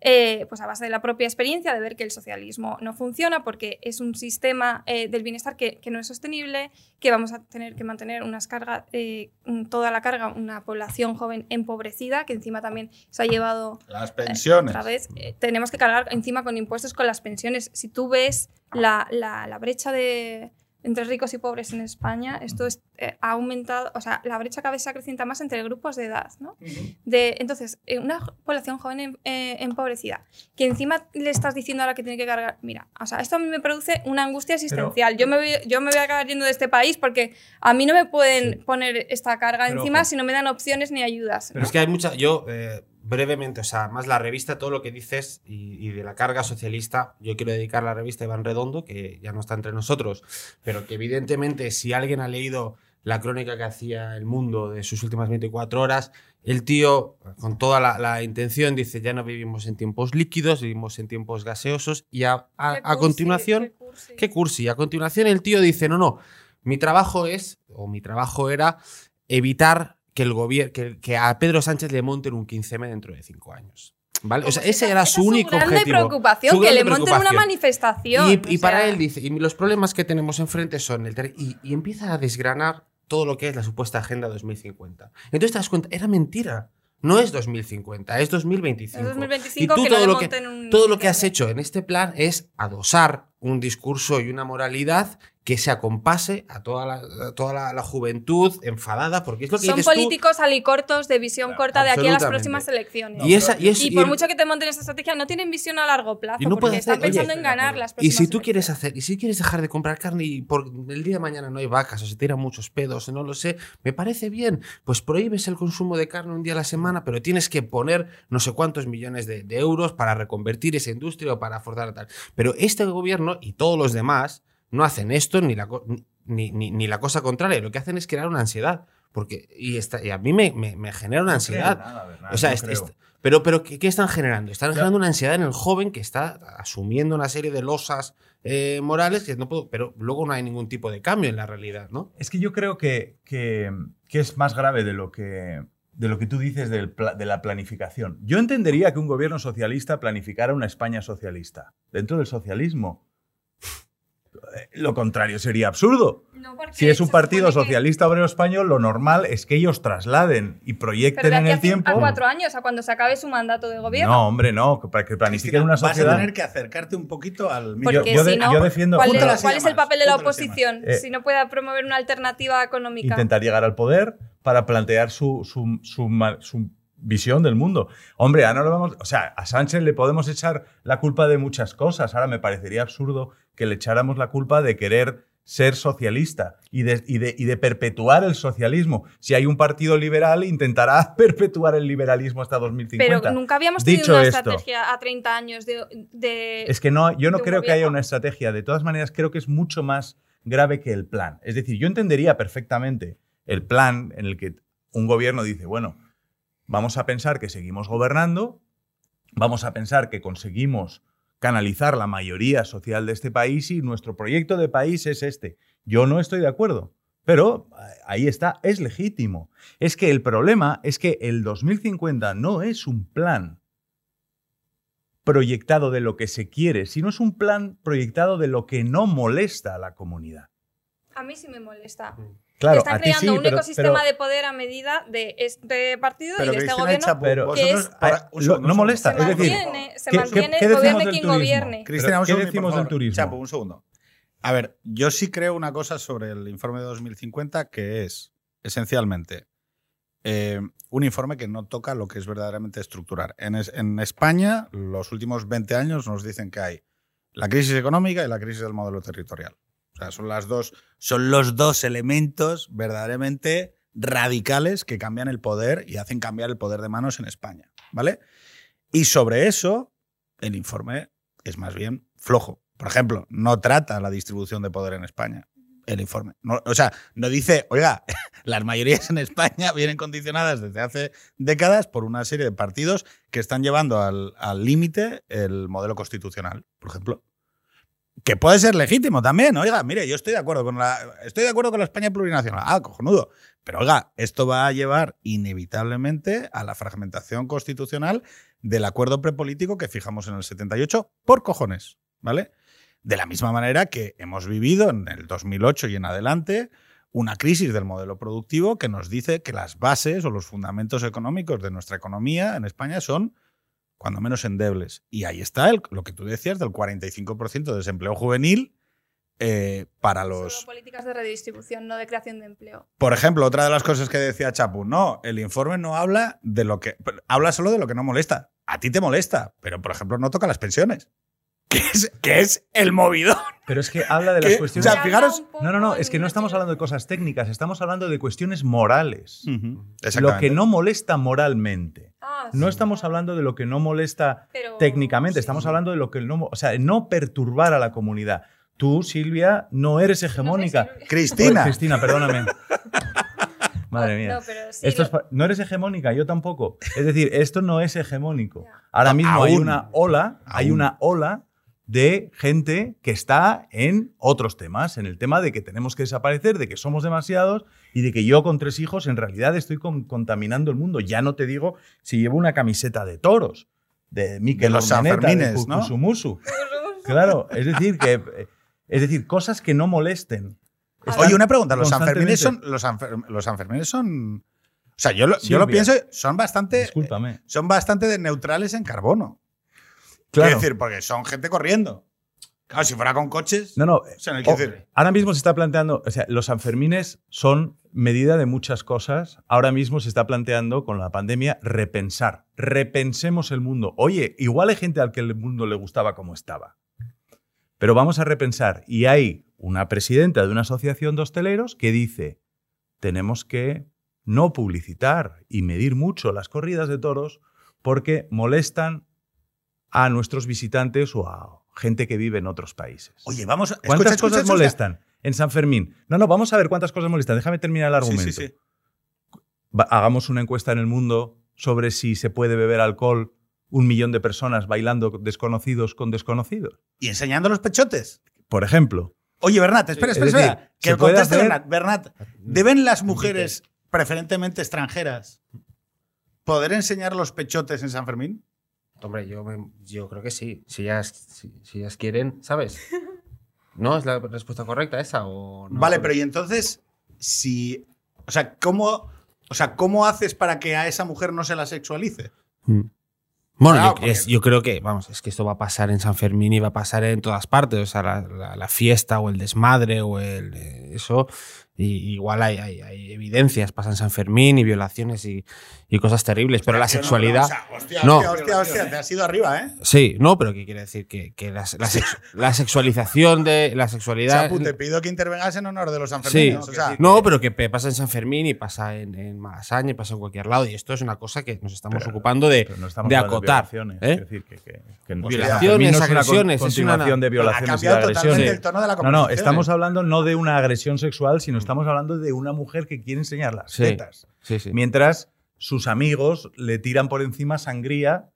eh, pues a base de la propia experiencia, de ver que el socialismo no funciona porque es un sistema eh, del bienestar que, que no es sostenible, que vamos a tener que mantener unas cargas, eh, toda la carga, una población joven empobrecida, que encima también se ha llevado Las pensiones. otra vez, eh, tenemos que cargar encima con impuestos con las pensiones. Si tú ves la, la- la brecha de, entre ricos y pobres en España, esto es, eh, ha aumentado, o sea, la brecha cada vez se acrecienta más entre grupos de edad, ¿no? De, entonces, eh, una población joven em- eh, empobrecida, que encima le estás diciendo ahora que tiene que cargar, mira, o sea, esto a mí me produce una angustia existencial. yo, me voy, yo me voy a acabar yendo de este país porque a mí no me pueden poner esta carga Pero, encima si no me dan opciones ni ayudas. Pero es que hay mucha. Yo, eh, brevemente, o sea, más la revista, todo lo que dices y, y de la carga socialista, yo quiero dedicar la revista Iván Redondo, que ya no está entre nosotros, pero que evidentemente, si alguien ha leído la crónica que hacía El Mundo de sus últimas 24 horas, el tío, con toda la, la intención, dice: Ya no vivimos en tiempos líquidos, vivimos en tiempos gaseosos, y a, continuación. qué cursi. qué cursi. A continuación el tío dice, no, no, mi trabajo es, o mi trabajo era, evitar que el gobierno, que, que a Pedro Sánchez le monten un 15M dentro de cinco años. ¿Vale? O sea, ese era su único grande objetivo. preocupación, Su que grande le monten una manifestación. Y, para sea, él dice, y los problemas que tenemos enfrente son el y, y empieza a desgranar todo lo que es la supuesta agenda 2050. Entonces te das cuenta, era mentira. No es 2050, es 2025. Es 2025 y tú que todo lo que, un todo lo que has hecho en este plan es adosar un discurso y una moralidad que se acompase a toda la, a toda la, la juventud enfadada, porque es lo que Son dices tú. políticos alicortos de visión corta de aquí a las próximas elecciones. Y, esa, y, es- Y por y- mucho que te monten esta estrategia, no tienen visión a largo plazo, Y no porque están hacer- oye, pensando en ganar las Y próximas si tú quieres hacer, y si quieres dejar de comprar carne y por el día de mañana no hay vacas o se tiran muchos pedos, no lo sé, me parece bien. Pues prohíbes el consumo de carne un día a la semana, pero tienes que poner no sé cuántos millones de, de euros para reconvertir esa industria o para forzar tal. Pero este gobierno y todos los demás no hacen esto ni la, ni, ni- ni la cosa contraria. Lo que hacen es crear una ansiedad. Porque, y, esta- y a mí me, me- me genera una ansiedad. O sea, no es- creo. es- pero, pero ¿qué, qué están generando? Están generando una ansiedad en el joven que está asumiendo una serie de losas eh, morales que no puedo, pero luego no hay ningún tipo de cambio en la realidad, ¿no? Es que yo creo que, que- que es más grave de lo que, de lo que tú dices del de la planificación. Yo entendería que un gobierno socialista planificara una España socialista. Dentro del socialismo. Lo contrario sería absurdo. No, Si es un partido que- socialista obrero español, lo normal es que ellos trasladen y Pero proyecten de en el tiempo. a cuatro años, a cuando se acabe su mandato de gobierno. No, hombre, no. Para que planifiquen una Vas a sociedad. tener que acercarte un poquito al Yo- Porque yo si de- no, yo defiendo- ¿cuál, es, cuál es el papel de la oposición. Eh, si no puede promover una alternativa económica? intentar llegar al poder para plantear su, su- su visión del mundo. Hombre, ahora no lo vamos, o sea, a Sánchez le podemos echar la culpa de muchas cosas. Ahora me parecería absurdo que le echáramos la culpa de querer ser socialista y de, y de- y de perpetuar el socialismo. Si hay un partido liberal, intentará perpetuar el liberalismo hasta 2050. Pero nunca habíamos tenido Dicho una esto, estrategia a 30 años de... de- Es que no, yo no creo que haya una estrategia. De todas maneras, creo que es mucho más grave que el plan. Es decir, yo entendería perfectamente el plan en el que un gobierno dice, bueno, vamos a pensar que seguimos gobernando, vamos a pensar que conseguimos canalizar la mayoría social de este país y nuestro proyecto de país es este. Yo no estoy de acuerdo. Pero eh, ahí está, es legítimo. Es que el problema es que el 2050 no es un plan proyectado de lo que se quiere, sino es un plan proyectado de lo que no molesta a la comunidad. A mí sí me molesta. Claro, Están creando sí, un pero- ecosistema pero- de poder a medida de este partido Pero y de este Cristina gobierno. Chapu, pero- vosotros- que es- ahora, un Lo- segundo, no molesta, se segundo. es decir, mantiene, se ¿qué- mantiene qué- gobierne del quien turismo? gobierne. Cristina, un ¿Qué segundo, decimos del turismo? Chapo, un segundo. A ver, yo sí creo una cosa sobre el informe de 2050 que es, esencialmente, eh, un informe que no toca lo que es verdaderamente estructurar. En, es- en España, los últimos 20 años nos dicen que hay la crisis económica y la crisis del modelo territorial. O sea, son, las dos, son los dos elementos verdaderamente radicales que cambian el poder y hacen cambiar el poder de manos en España. ¿Vale? Y sobre eso, el informe es más bien flojo. Por ejemplo, no trata la distribución de poder en España. El informe. O sea, no dice, oiga, las mayorías en España vienen condicionadas desde hace décadas por una serie de partidos que están llevando al límite el modelo constitucional, por ejemplo. Que puede ser legítimo también. Oiga, mire, yo estoy de acuerdo con la, estoy de acuerdo con la España plurinacional. Ah, cojonudo. Pero oiga, esto va a llevar inevitablemente a la fragmentación constitucional del acuerdo prepolítico que fijamos en el 78 por cojones, ¿vale? De la misma manera que hemos vivido en el 2008 y en adelante una crisis del modelo productivo que nos dice que las bases o los fundamentos económicos de nuestra economía en España son cuando menos endebles. Y ahí está el- lo que tú decías del 45% de desempleo juvenil eh, para los... Solo políticas de redistribución, no de creación de empleo. Por ejemplo, otra de las cosas que decía Chapu, no, el informe no habla de lo que. Habla solo de lo que no molesta. A ti te molesta, pero por ejemplo no toca las pensiones. Que es, que es el movidón. Pero es que habla de las ¿Qué? cuestiones. O sea, fijaros- No, no, no, es que no estamos hablando de cosas técnicas, estamos hablando de cuestiones morales. Lo Exactamente. que no molesta moralmente. Ah, No sí, estamos claro. hablando de lo que no molesta Pero- técnicamente, sí. estamos hablando de lo que no, o sea, no perturbar a la comunidad. Tú, Silvia, no eres hegemónica. No sé si- Cristina. Oye, Cristina, perdóname. Madre mía. No, pero sí, Esto es lo- pa- no eres hegemónica, yo tampoco. Es decir, esto no es hegemónico. Ya. Ahora mismo hay una ola, hay una ola de gente que está en otros temas, en el tema de que tenemos que desaparecer, de que somos demasiados y de que yo con tres hijos en realidad estoy con- contaminando el mundo. Ya no te digo si llevo una camiseta de toros, de Mikel De los Ormeneta, de Sanfermines, ¿no? Claro, es decir, que es decir, cosas que no molesten. Están Oye, una pregunta. ¿Los Sanfermines son. Los, Sanfer- los Sanfermines son. O sea, yo lo, yo lo Silvia. pienso, son bastante. Discúlpame. Son bastante neutrales en carbono. Claro. Quiero decir, porque son gente corriendo. Claro, si fuera con coches. No, no. O sea, no hay que o- decir- ahora mismo se está planteando, o sea, los Sanfermines son medida de muchas cosas. Ahora mismo se está planteando con la pandemia repensar. Repensemos el mundo. Oye, igual hay gente al que el mundo le gustaba como estaba. Pero vamos a repensar. Y hay una presidenta de una asociación de hosteleros que dice, tenemos que no publicitar y medir mucho las corridas de toros porque molestan a nuestros visitantes o a gente que vive en otros países. Oye, vamos. a- ¿Cuántas escucha, cosas escucha. molestan en San Fermín? No, no, vamos a ver cuántas cosas molestan. Déjame terminar el argumento. sí, sí. Hagamos una encuesta en el mundo sobre si se puede beber alcohol un millón de personas bailando desconocidos con desconocidos. Y enseñando los pechotes. Por ejemplo. Oye, Bernat, espera, Es espera, decir, se Que conteste hacer- Bernat. Bernat, ¿deben las mujeres, preferentemente extranjeras, poder enseñar los pechotes en San Fermín? Hombre, yo, me- yo creo que sí. Si ellas, si, si ellas quieren, ¿sabes? ¿No? ¿Es la respuesta correcta esa o no? Vale, pero y entonces, si. O sea, ¿cómo, o sea, ¿cómo haces para que a esa mujer no se la sexualice? Mm. Bueno, Claro, yo, porque- es- yo creo que, vamos, es que esto va a pasar en San Fermín y va a pasar en todas partes. O sea, la, la- la fiesta o el desmadre o el. eh, Eso. Y, igual hay, hay, hay evidencias, pasan San Fermín y violaciones y, y cosas terribles. Pero la no, sexualidad. o sea, hostia, No. hostia, hostia, hostia, te has ido arriba, ¿eh? Sí, no, pero ¿qué quiere decir? Que, que la, la sexu- la sexualización de. La sexualidad. Chapu, te pido que intervengas en honor de los Sí, Sanfermines. o sea, no, pero que pasa en San Fermín y pasa en, en Malasaña y pasa en cualquier lado. Y esto es una cosa que nos estamos Pero- ocupando de, Pero no estamos de acotar. violaciones. ¿eh? Es decir, que, que- que no- Violaciones, San Fermín no es una agresiones, es una- continuación de violaciones y de agresiones. el tono de la No, no, estamos ¿eh? hablando no de una agresión sexual, sino estamos hablando de una mujer que quiere enseñar las tetas. Sí, sí. Mientras sus amigos le tiran por encima sangría.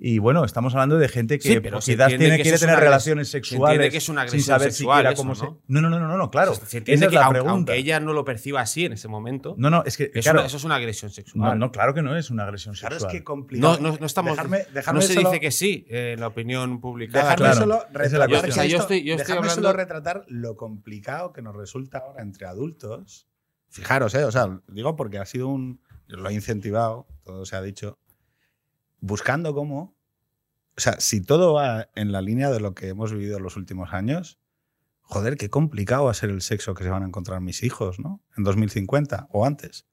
Y bueno, estamos hablando de gente que Sí, pero se quizás tiene, que quiere eso tener una relaciones se sexuales que es una sin saber sexual siquiera eso, cómo ¿no? se. No, no, no, no, no, claro. Se Esa entiende que la aunque, pregunta. aunque ella no lo perciba así en ese momento, No, no, es que. es claro, una- eso es una agresión no, sexual. no, claro que no es una agresión Claro, sexual. es que complicado. No, no, no estamos. Dejarme, dejarme no se solo, dice que sí eh, en la opinión publicada. dejarme claro. solo es retratar, O sea, yo estoy- yo estoy dejarme hablando- solo retratar lo complicado que nos resulta ahora entre adultos. Fijaros, ¿eh? O sea, digo porque ha sido un. Lo he incentivado, todo se ha dicho. Buscando cómo. O sea, si todo va en la línea de lo que hemos vivido los últimos años, joder, qué complicado va a ser el sexo que se van a encontrar mis hijos, ¿no? En 2050 o antes.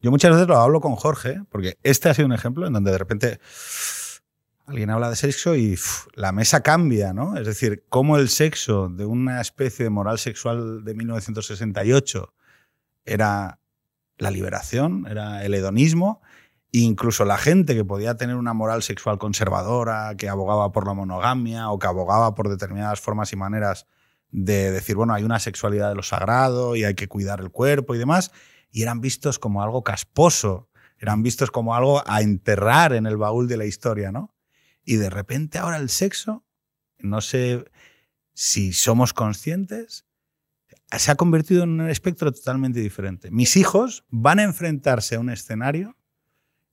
Yo muchas veces lo hablo con Jorge, porque este ha sido un ejemplo en donde de repente alguien habla de sexo y la mesa cambia, ¿no? Es decir, cómo el sexo de una especie de moral sexual de 1968 era la liberación, era el hedonismo, incluso la gente que podía tener una moral sexual conservadora, que abogaba por la monogamia o que abogaba por determinadas formas y maneras de decir, bueno, hay una sexualidad de lo sagrado y hay que cuidar el cuerpo y demás, y eran vistos como algo casposo, eran vistos como algo a enterrar en el baúl de la historia, ¿no? Y de repente ahora el sexo, no sé si somos conscientes, se ha convertido en un espectro totalmente diferente. Mis hijos van a enfrentarse a un escenario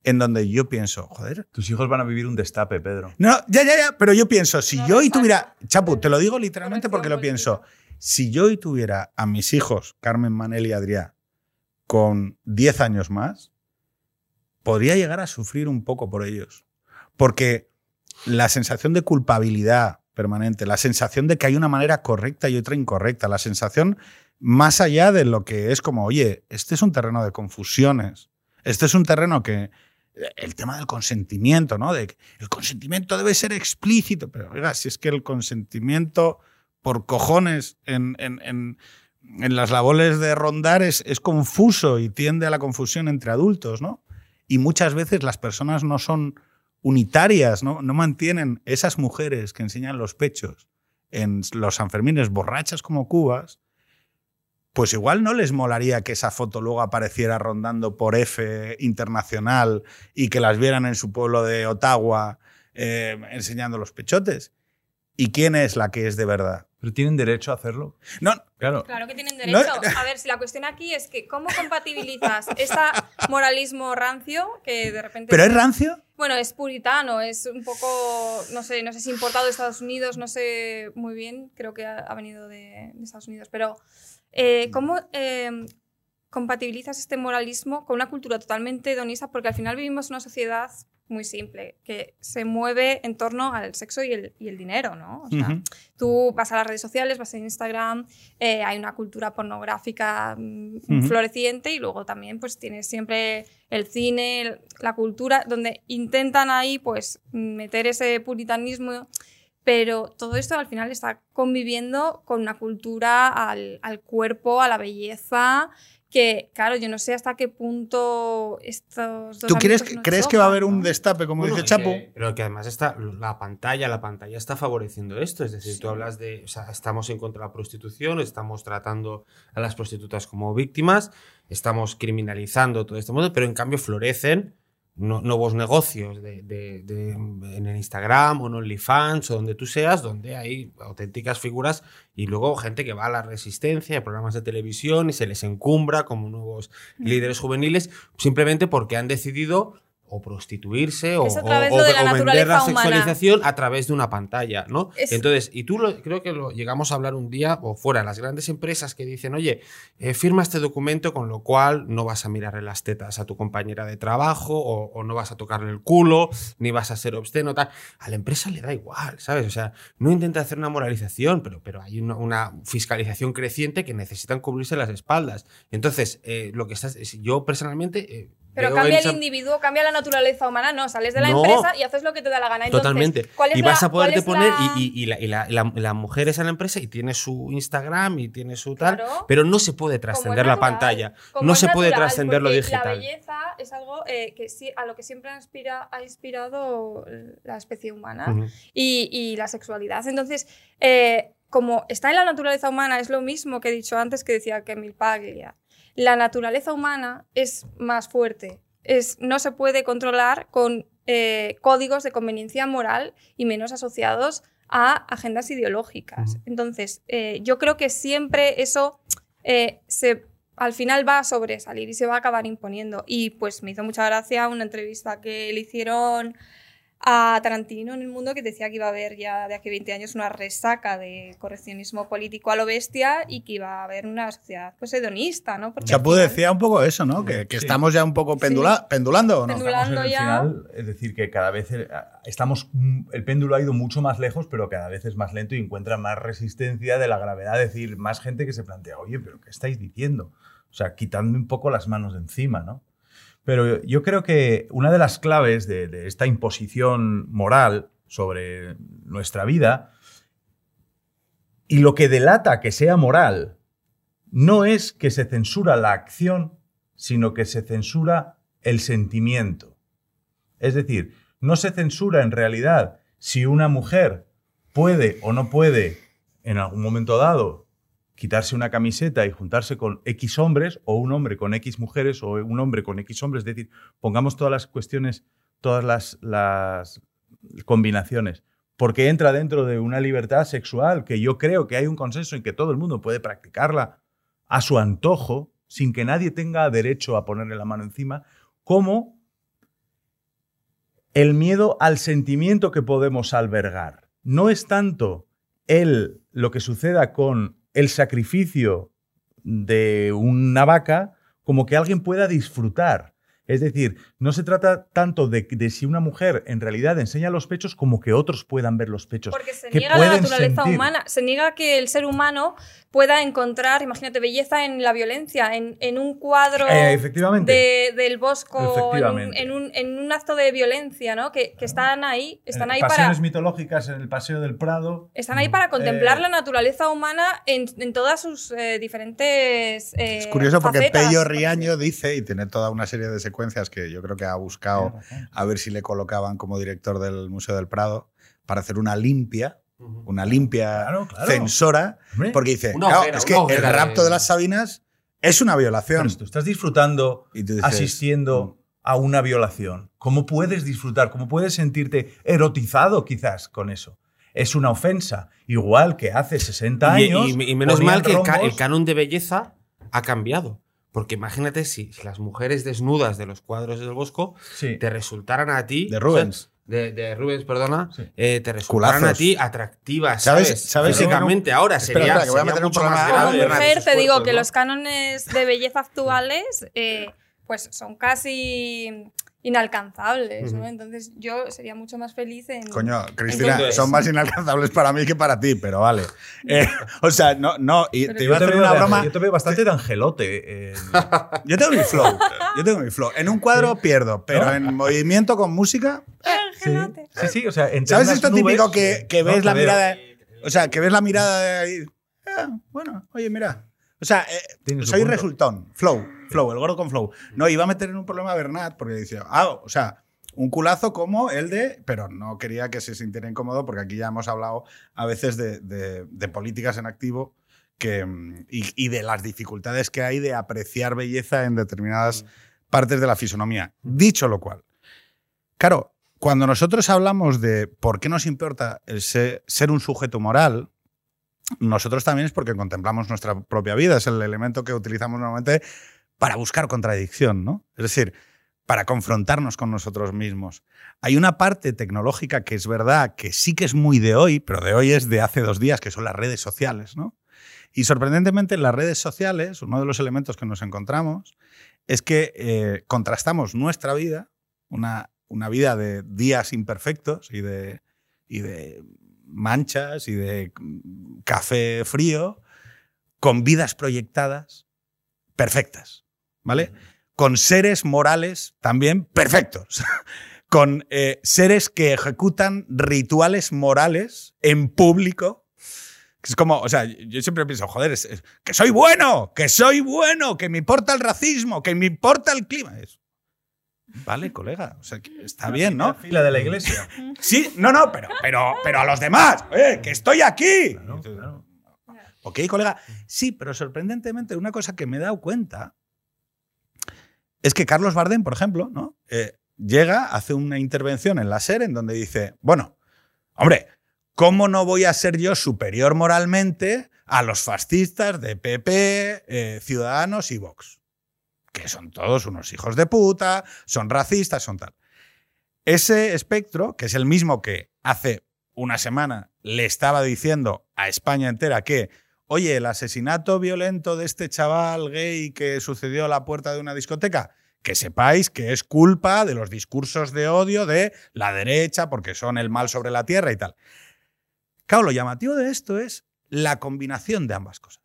en donde yo pienso, joder. Tus hijos van a vivir un destape, Pedro. No, ya, ya, ya, pero yo pienso, si No yo hoy tuviera, Chapu, te lo digo literalmente porque lo pienso, si yo hoy tuviera a mis hijos, Carmen, Manel y Adrián, con 10 años más, podría llegar a sufrir un poco por ellos. Porque la sensación de culpabilidad permanente, la sensación de que hay una manera correcta y otra incorrecta, la sensación más allá de lo que es como, oye, este es un terreno de confusiones, este es un terreno que el tema del consentimiento, ¿no? El consentimiento debe ser explícito, pero oiga, si es que el consentimiento por cojones en las labores de rondar es, es confuso y tiende a la confusión entre adultos, ¿no? Y muchas veces las personas no son unitarias, ¿no? No mantienen esas mujeres que enseñan los pechos en los Sanfermines borrachas como cubas, pues igual no les molaría que esa foto luego apareciera rondando por F internacional y que las vieran en su pueblo de Ottawa eh, enseñando los pechotes. ¿Y quién es la que es de verdad? Pero tienen derecho a hacerlo. No, Claro. Claro que tienen No- derecho. A ver, si la cuestión aquí es que ¿cómo compatibilizas ese moralismo rancio que de repente... ¿pero es rancio? Bueno, es puritano, es un poco, no sé, no sé si importado de Estados Unidos, no sé muy bien, creo que ha, ha venido de, de Estados Unidos, pero eh, ¿cómo eh, compatibilizas este moralismo con una cultura totalmente hedonista? Porque al final vivimos una sociedad muy simple, que se mueve en torno al sexo y el, y el dinero, ¿no? O sea, Ujú. Tú vas a las redes sociales, vas a Instagram, eh, hay una cultura pornográfica mm, Ujú. floreciente y luego también pues tienes siempre el cine, el- la cultura, donde intentan ahí pues meter ese puritanismo, pero todo esto al final está conviviendo con una cultura al, al cuerpo, a la belleza, que claro, yo no sé hasta qué punto estos dos ¿Tú crees, nos crees que va a haber chocan, un destape, como Bueno, dice Chapo? que- pero que además está la pantalla, la pantalla está favoreciendo esto. Es decir, tú hablas de, o sea, estamos en contra de la prostitución, estamos tratando a las prostitutas como víctimas, estamos criminalizando todo este mundo, pero en cambio florecen no- nuevos negocios de, de- de- en el Instagram o en OnlyFans o donde tú seas, donde hay auténticas figuras y luego gente que va a la resistencia, a programas de televisión y se les encumbra como nuevos líderes juveniles simplemente porque han decidido o prostituirse o, la vender la humana. sexualización a través de una pantalla, ¿no? Es- Entonces, y tú lo- creo que lo llegamos a hablar un día o fuera, las grandes empresas que dicen, oye, eh, firma este documento con lo cual no vas a mirarle las tetas a tu compañera de trabajo o, no vas a tocarle el culo, ni vas a ser obsceno, tal. A la empresa le da igual, ¿sabes? O sea, no intenta hacer una moralización, pero, pero hay una, una fiscalización creciente que necesitan cubrirse las espaldas. Entonces, eh, lo que estás, es- yo personalmente... eh, Pero cambia el individuo, cambia la naturaleza humana, no, sales de la No. empresa y haces lo que te da la gana. Entonces, Totalmente. ¿cuál es Y vas la- a poderte poner, la- y, y- y la, y la- y la- la mujer es en la empresa y tiene su Instagram y tiene su tal, Claro. pero no se puede trascender la pantalla, no se puede trascender lo digital. La belleza es algo eh, que sí, a lo que siempre ha, inspira- ha inspirado la especie humana y, y la sexualidad. Entonces, eh, como está en la naturaleza humana, es lo mismo que he dicho antes que decía Camille Paglia. La naturaleza humana es más fuerte. Es, no se puede controlar con eh, códigos de conveniencia moral y menos asociados a agendas ideológicas. Entonces, eh, yo creo que siempre eso eh, se, al final va a sobresalir y se va a acabar imponiendo. Y pues me hizo mucha gracia una entrevista que le hicieron a Tarantino en el mundo que decía que iba a haber ya de aquí a 20 años una resaca de correccionismo político a lo bestia y que iba a haber una sociedad pues hedonista, ¿no? Porque Chapu final- decía un poco eso, ¿no? Que, que Sí. estamos ya un poco pendula- pendulando, ¿o no? Pendula- Estamos en el ya- final, es decir, que cada vez el, estamos, mm, el péndulo ha ido mucho más lejos, pero cada vez es más lento y encuentra más resistencia de la gravedad. Es decir, más gente que se plantea, oye, pero ¿qué estáis diciendo? O sea, quitando un poco las manos de encima, ¿no? Pero yo creo que una de las claves de, de esta imposición moral sobre nuestra vida y lo que delata que sea moral no es que se censura la acción, sino que se censura el sentimiento. Es decir, no se censura en realidad si una mujer puede o no puede en algún momento dado quitarse una camiseta y juntarse con X hombres o un hombre con X mujeres o un hombre con X hombres. Es decir, pongamos todas las cuestiones, todas las, las combinaciones porque entra dentro de una libertad sexual que yo creo que hay un consenso en que todo el mundo puede practicarla a su antojo, sin que nadie tenga derecho a ponerle la mano encima, como el miedo al sentimiento que podemos albergar. No es tanto el, lo que suceda con el sacrificio de una vaca como que alguien pueda disfrutar es decir, no se trata tanto de, de, si una mujer en realidad enseña los pechos como que otros puedan ver los pechos. Porque se niega la naturaleza sentir. humana, se niega que el ser humano pueda encontrar, imagínate, belleza en la violencia, en, en un cuadro eh, efectivamente. De, del Bosco, en un, en, un, en un, acto de violencia, ¿no? Que, que están ahí, están eh, ahí pasiones para... mitológicas en el Paseo del Prado. Están ahí para contemplar eh, la naturaleza humana en, en todas sus eh, diferentes Es curioso porque facetas, Pello Riaño dice, y tiene toda una serie de secuencias que yo creo que ha buscado a ver si le colocaban como director del Museo del Prado para hacer una limpia una limpia claro, claro. censora, porque dice, una claro, ojera, es que el rapto de- las Sabinas es una violación. Pero tú estás disfrutando, Y tú dices, asistiendo a una violación. ¿Cómo puedes disfrutar? ¿Cómo puedes sentirte erotizado quizás con eso? Es una ofensa. Igual que hace 60 Y, años. y- y menos mal que el, ca- rombos- el canon de belleza ha cambiado. Porque imagínate si, si las mujeres desnudas de los cuadros del Bosco Sí. te resultaran a ti. De Rubens. De, de Rubens, perdona. Sí. eh, te resultaran Culazos. a ti atractivas. ¿Sabes- ¿Sabes? Físicamente, ahora Espera, sería, espera, que voy a meter un más grave. Mujer, te digo que los cánones de belleza actuales eh, pues son casi inalcanzables, ¿no? Entonces yo sería mucho más feliz en... Coño, Cristina, Entonces- son más inalcanzables para mí que para ti, pero vale. Eh, o sea, no, no, y te iba a hacer una de- broma. yo te veo bastante de angelote. en- Yo tengo mi flow. Yo tengo mi flow. En un cuadro pierdo, pero ¿No? en movimiento con música. sí, sí, sí, o sea, entre ¿Sabes esto nubes, típico que, que ves la veo. mirada? O sea, que ves la mirada de ahí. ah, bueno, oye, mira. O sea, eh, soy punto. resultón. Flow, flow, el gordo con flow. No, iba a meter en un problema a Bernat porque dice, ah, o sea, un culazo como el de. Pero no quería que se sintiera incómodo porque aquí ya hemos hablado a veces de, de- de políticas en activo que, mm, y, y de las dificultades que hay de apreciar belleza en determinadas partes de la fisonomía. Dicho lo cual, claro, cuando nosotros hablamos de por qué nos importa el ser, ser un sujeto moral, nosotros también es porque contemplamos nuestra propia vida, es el elemento que utilizamos normalmente para buscar contradicción, ¿no? Es decir, para confrontarnos con nosotros mismos. Hay una parte tecnológica que es verdad que sí que es muy de hoy, pero de hoy es de hace dos días, que son las redes sociales, ¿no? Y sorprendentemente en las redes sociales, uno de los elementos que nos encontramos es que eh, contrastamos nuestra vida, una, una vida de días imperfectos y de, y de manchas y de café frío, con vidas proyectadas perfectas, ¿vale? Con seres morales también perfectos, con eh, seres que ejecutan rituales morales en público. Es como, o sea, yo siempre pienso, joder, es- es- que soy bueno, que soy bueno, que me importa el racismo, que me importa el clima. Es- vale, colega, o sea, que está bien, La ¿no? fila de la iglesia. Sí, no, no, pero, pero, pero a los demás, ¡eh, que estoy aquí! Claro, claro. Ok, colega. Sí, pero sorprendentemente, una cosa que me he dado cuenta es que Carlos Bardem, por ejemplo, ¿no? Eh, llega, hace una intervención en la SER en donde dice, bueno, hombre, ¿cómo no voy a ser yo superior moralmente a los fascistas de PP, eh, Ciudadanos y Vox? Que son todos unos hijos de puta, son racistas, son tal. Ese espectro, que es el mismo que hace una semana le estaba diciendo a España entera que, oye, el asesinato violento de este chaval gay que sucedió a la puerta de una discoteca, que sepáis que es culpa de los discursos de odio de la derecha porque son el mal sobre la tierra y tal. Claro, lo llamativo de esto es la combinación de ambas cosas.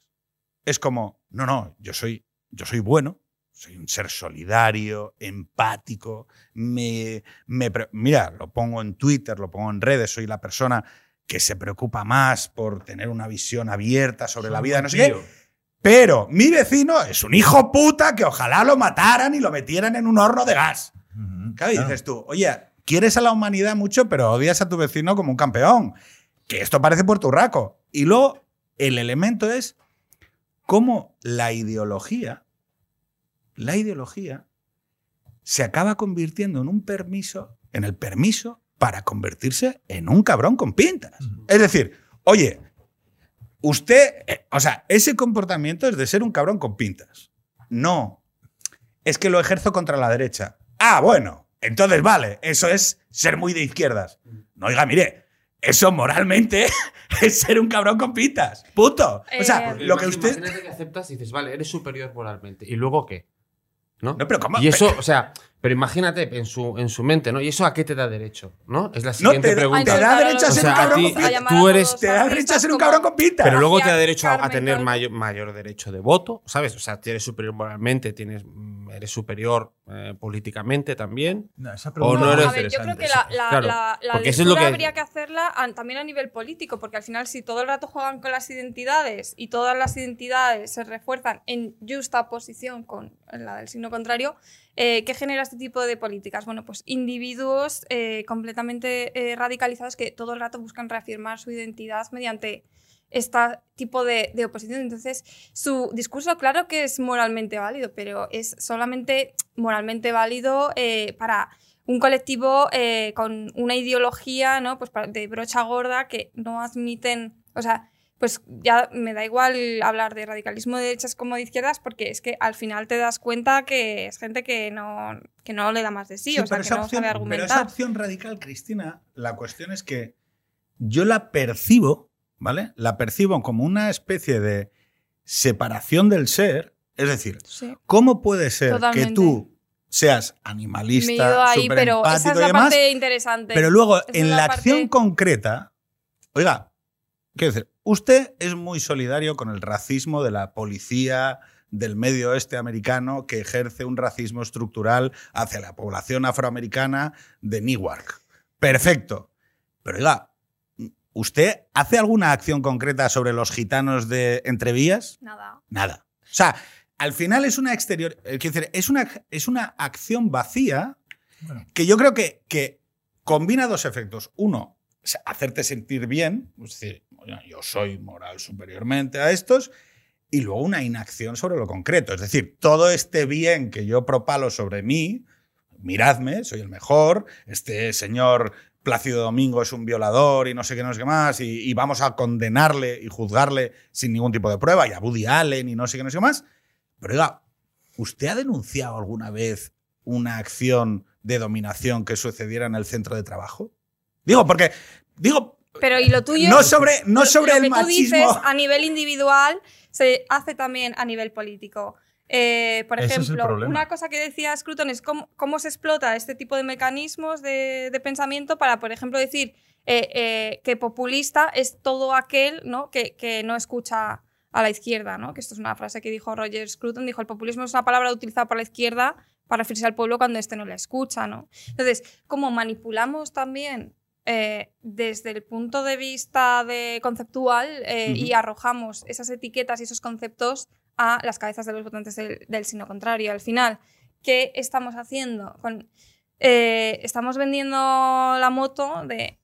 Es como, no, no, yo soy, yo soy bueno, soy un ser solidario, empático, me, me mira, lo pongo en Twitter, lo pongo en redes, soy la persona que se preocupa más por tener una visión abierta sobre la vida, no sé qué. Pero mi vecino es un hijo puta que ojalá lo mataran y lo metieran en un horno de gas. Claro, y dices tú, oye, quieres a la humanidad mucho, pero odias a tu vecino como un campeón. Que esto parece Puerto Urraco. Y luego, el elemento es cómo la ideología, la ideología, se acaba convirtiendo en un permiso, en el permiso para convertirse en un cabrón con pintas. Es decir, oye, usted, eh, o sea, ese comportamiento es de ser un cabrón con pintas. No, es que lo ejerzo contra la derecha. Ah, bueno, entonces vale, eso es ser muy de izquierdas. No, oiga, mire, eso moralmente es ser un cabrón con pintas. Puto. O sea, Eh, lo que usted... Imagínate que aceptas y dices, vale, eres superior moralmente. ¿Y luego qué? ¿No? No, pero ¿cómo? Y eso, o sea, pero imagínate en su, en su mente, ¿no? ¿Y eso a qué te da derecho? ¿no? Es la No, siguiente te, pregunta. te da derecho a O ser sea, un a cabrón ti- con llamar tú eres- Te da derecho a ser un cabrón con pintas. Pero luego te da derecho a, tener mayor, mayor derecho de voto, ¿sabes? O sea, eres superior moralmente, tienes, mm, eres superior eh, políticamente también. No, esa O pregunta no es eres- a ver, yo creo que la, la, Claro, la- la porque eso es lo lectura que- habría que hacerla a- también a nivel político, porque al final si todo el rato juegan con las identidades y todas las identidades se refuerzan en justa posición con la del signo contrario, eh, ¿qué genera este tipo de políticas? Bueno, pues individuos eh, completamente eh, radicalizados que todo el rato buscan reafirmar su identidad mediante este tipo de, de oposición. Entonces, su discurso, claro que es moralmente válido, pero es solamente moralmente válido para un colectivo con una ideología ¿no? pues de brocha gorda que no admiten, o sea, pues ya me da igual hablar de radicalismo de derechas como de izquierdas porque es que al final te das cuenta que es gente que no, que no le da más de sí, o sea, que no opción- sabe Pero esa argumentar. opción radical, Cristina, la cuestión es que yo la percibo, ¿vale? La percibo como una especie de separación del ser. Es decir, Sí. ¿cómo puede ser que tú seas animalista, ahí, pero esa es y la demás, parte interesante. pero luego Esa en la la parte- acción concreta, oiga, quiero decir, usted es muy solidario con el racismo de la policía del medio oeste americano que ejerce un racismo estructural hacia la población afroamericana de Newark. Perfecto. Pero oiga, ¿usted hace alguna acción concreta sobre los gitanos de Entrevías? Nada. Nada. O sea, al final es una exterior. eh, quiero decir, es una, es una acción vacía Bueno. que yo creo que, que combina dos efectos. Uno, hacerte sentir bien, es decir, "Oye, yo soy moral superiormente a estos, y luego una inacción sobre lo concreto. Es decir, todo este bien que yo propalo sobre mí, miradme, soy el mejor, este señor Plácido Domingo es un violador y no sé qué, no sé qué más, y, y vamos a condenarle y juzgarle sin ningún tipo de prueba, y a Woody Allen y no sé qué, no sé qué más. Pero oiga, ¿usted ha denunciado alguna vez una acción de dominación que sucediera en el centro de trabajo? Digo, porque, digo, Pero y lo tuyo. no sobre, no sobre lo el que tú machismo. dices a nivel individual se hace también a nivel político. Eh, por Ese ejemplo, una cosa que decía Scruton es cómo, cómo se explota este tipo de mecanismos de, de pensamiento para, por ejemplo, decir eh, eh, que populista es todo aquel ¿no? Que, que no escucha a la izquierda, ¿no? que esto es una frase que dijo Roger Scruton, dijo el populismo es una palabra utilizada por la izquierda para referirse al pueblo cuando éste no la escucha. ¿no? Entonces, ¿cómo manipulamos también eh, desde el punto de vista de conceptual eh, y arrojamos esas etiquetas y esos conceptos a las cabezas de los votantes del, del signo contrario. Al final, ¿qué estamos haciendo? Con, eh, estamos vendiendo la moto de,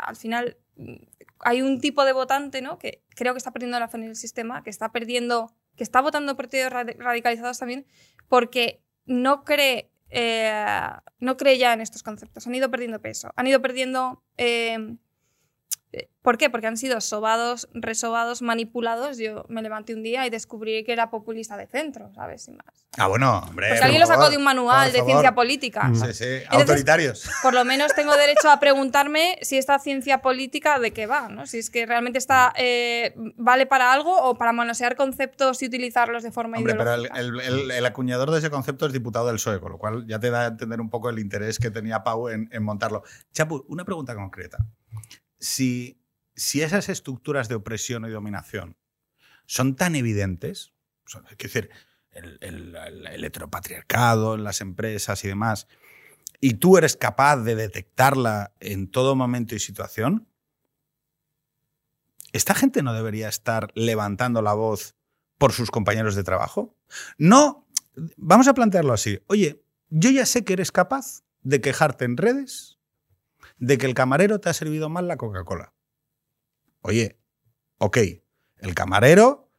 al final, mm, hay un tipo de votante ¿no? que creo que está perdiendo la fe en el sistema, que está perdiendo, que está votando partidos rad- radicalizados también, porque no cree, eh, no cree ya en estos conceptos. Han ido perdiendo peso, han ido perdiendo... eh, ¿Por qué? Porque han sido sobados, resobados, manipulados. Yo me levanté un día y descubrí que era populista de centro, ¿sabes? Sin más. Ah, bueno, hombre. Porque por alguien lo sacó favor, de un manual de ciencia política. Sí, sí, autoritarios. Por lo menos tengo derecho a preguntarme si esta ciencia política de qué va, ¿no? Si es que realmente está eh, vale para algo o para manosear conceptos y utilizarlos de forma Hombre, pero el, ideológica. el- el- el acuñador de ese concepto es diputado del PSOE, con lo cual ya te da a entender un poco el interés que tenía Pau en, en montarlo. Chapu, una pregunta concreta. Si, si esas estructuras de opresión y dominación son tan evidentes, es decir, el- el heteropatriarcado en las empresas y demás, y tú eres capaz de detectarla en todo momento y situación, ¿esta gente no debería estar levantando la voz por sus compañeros de trabajo? No, vamos a plantearlo así. Oye, yo ya sé que eres capaz de quejarte en redes de que el camarero te ha servido mal la Coca-Cola. Oye, ok, el camarero,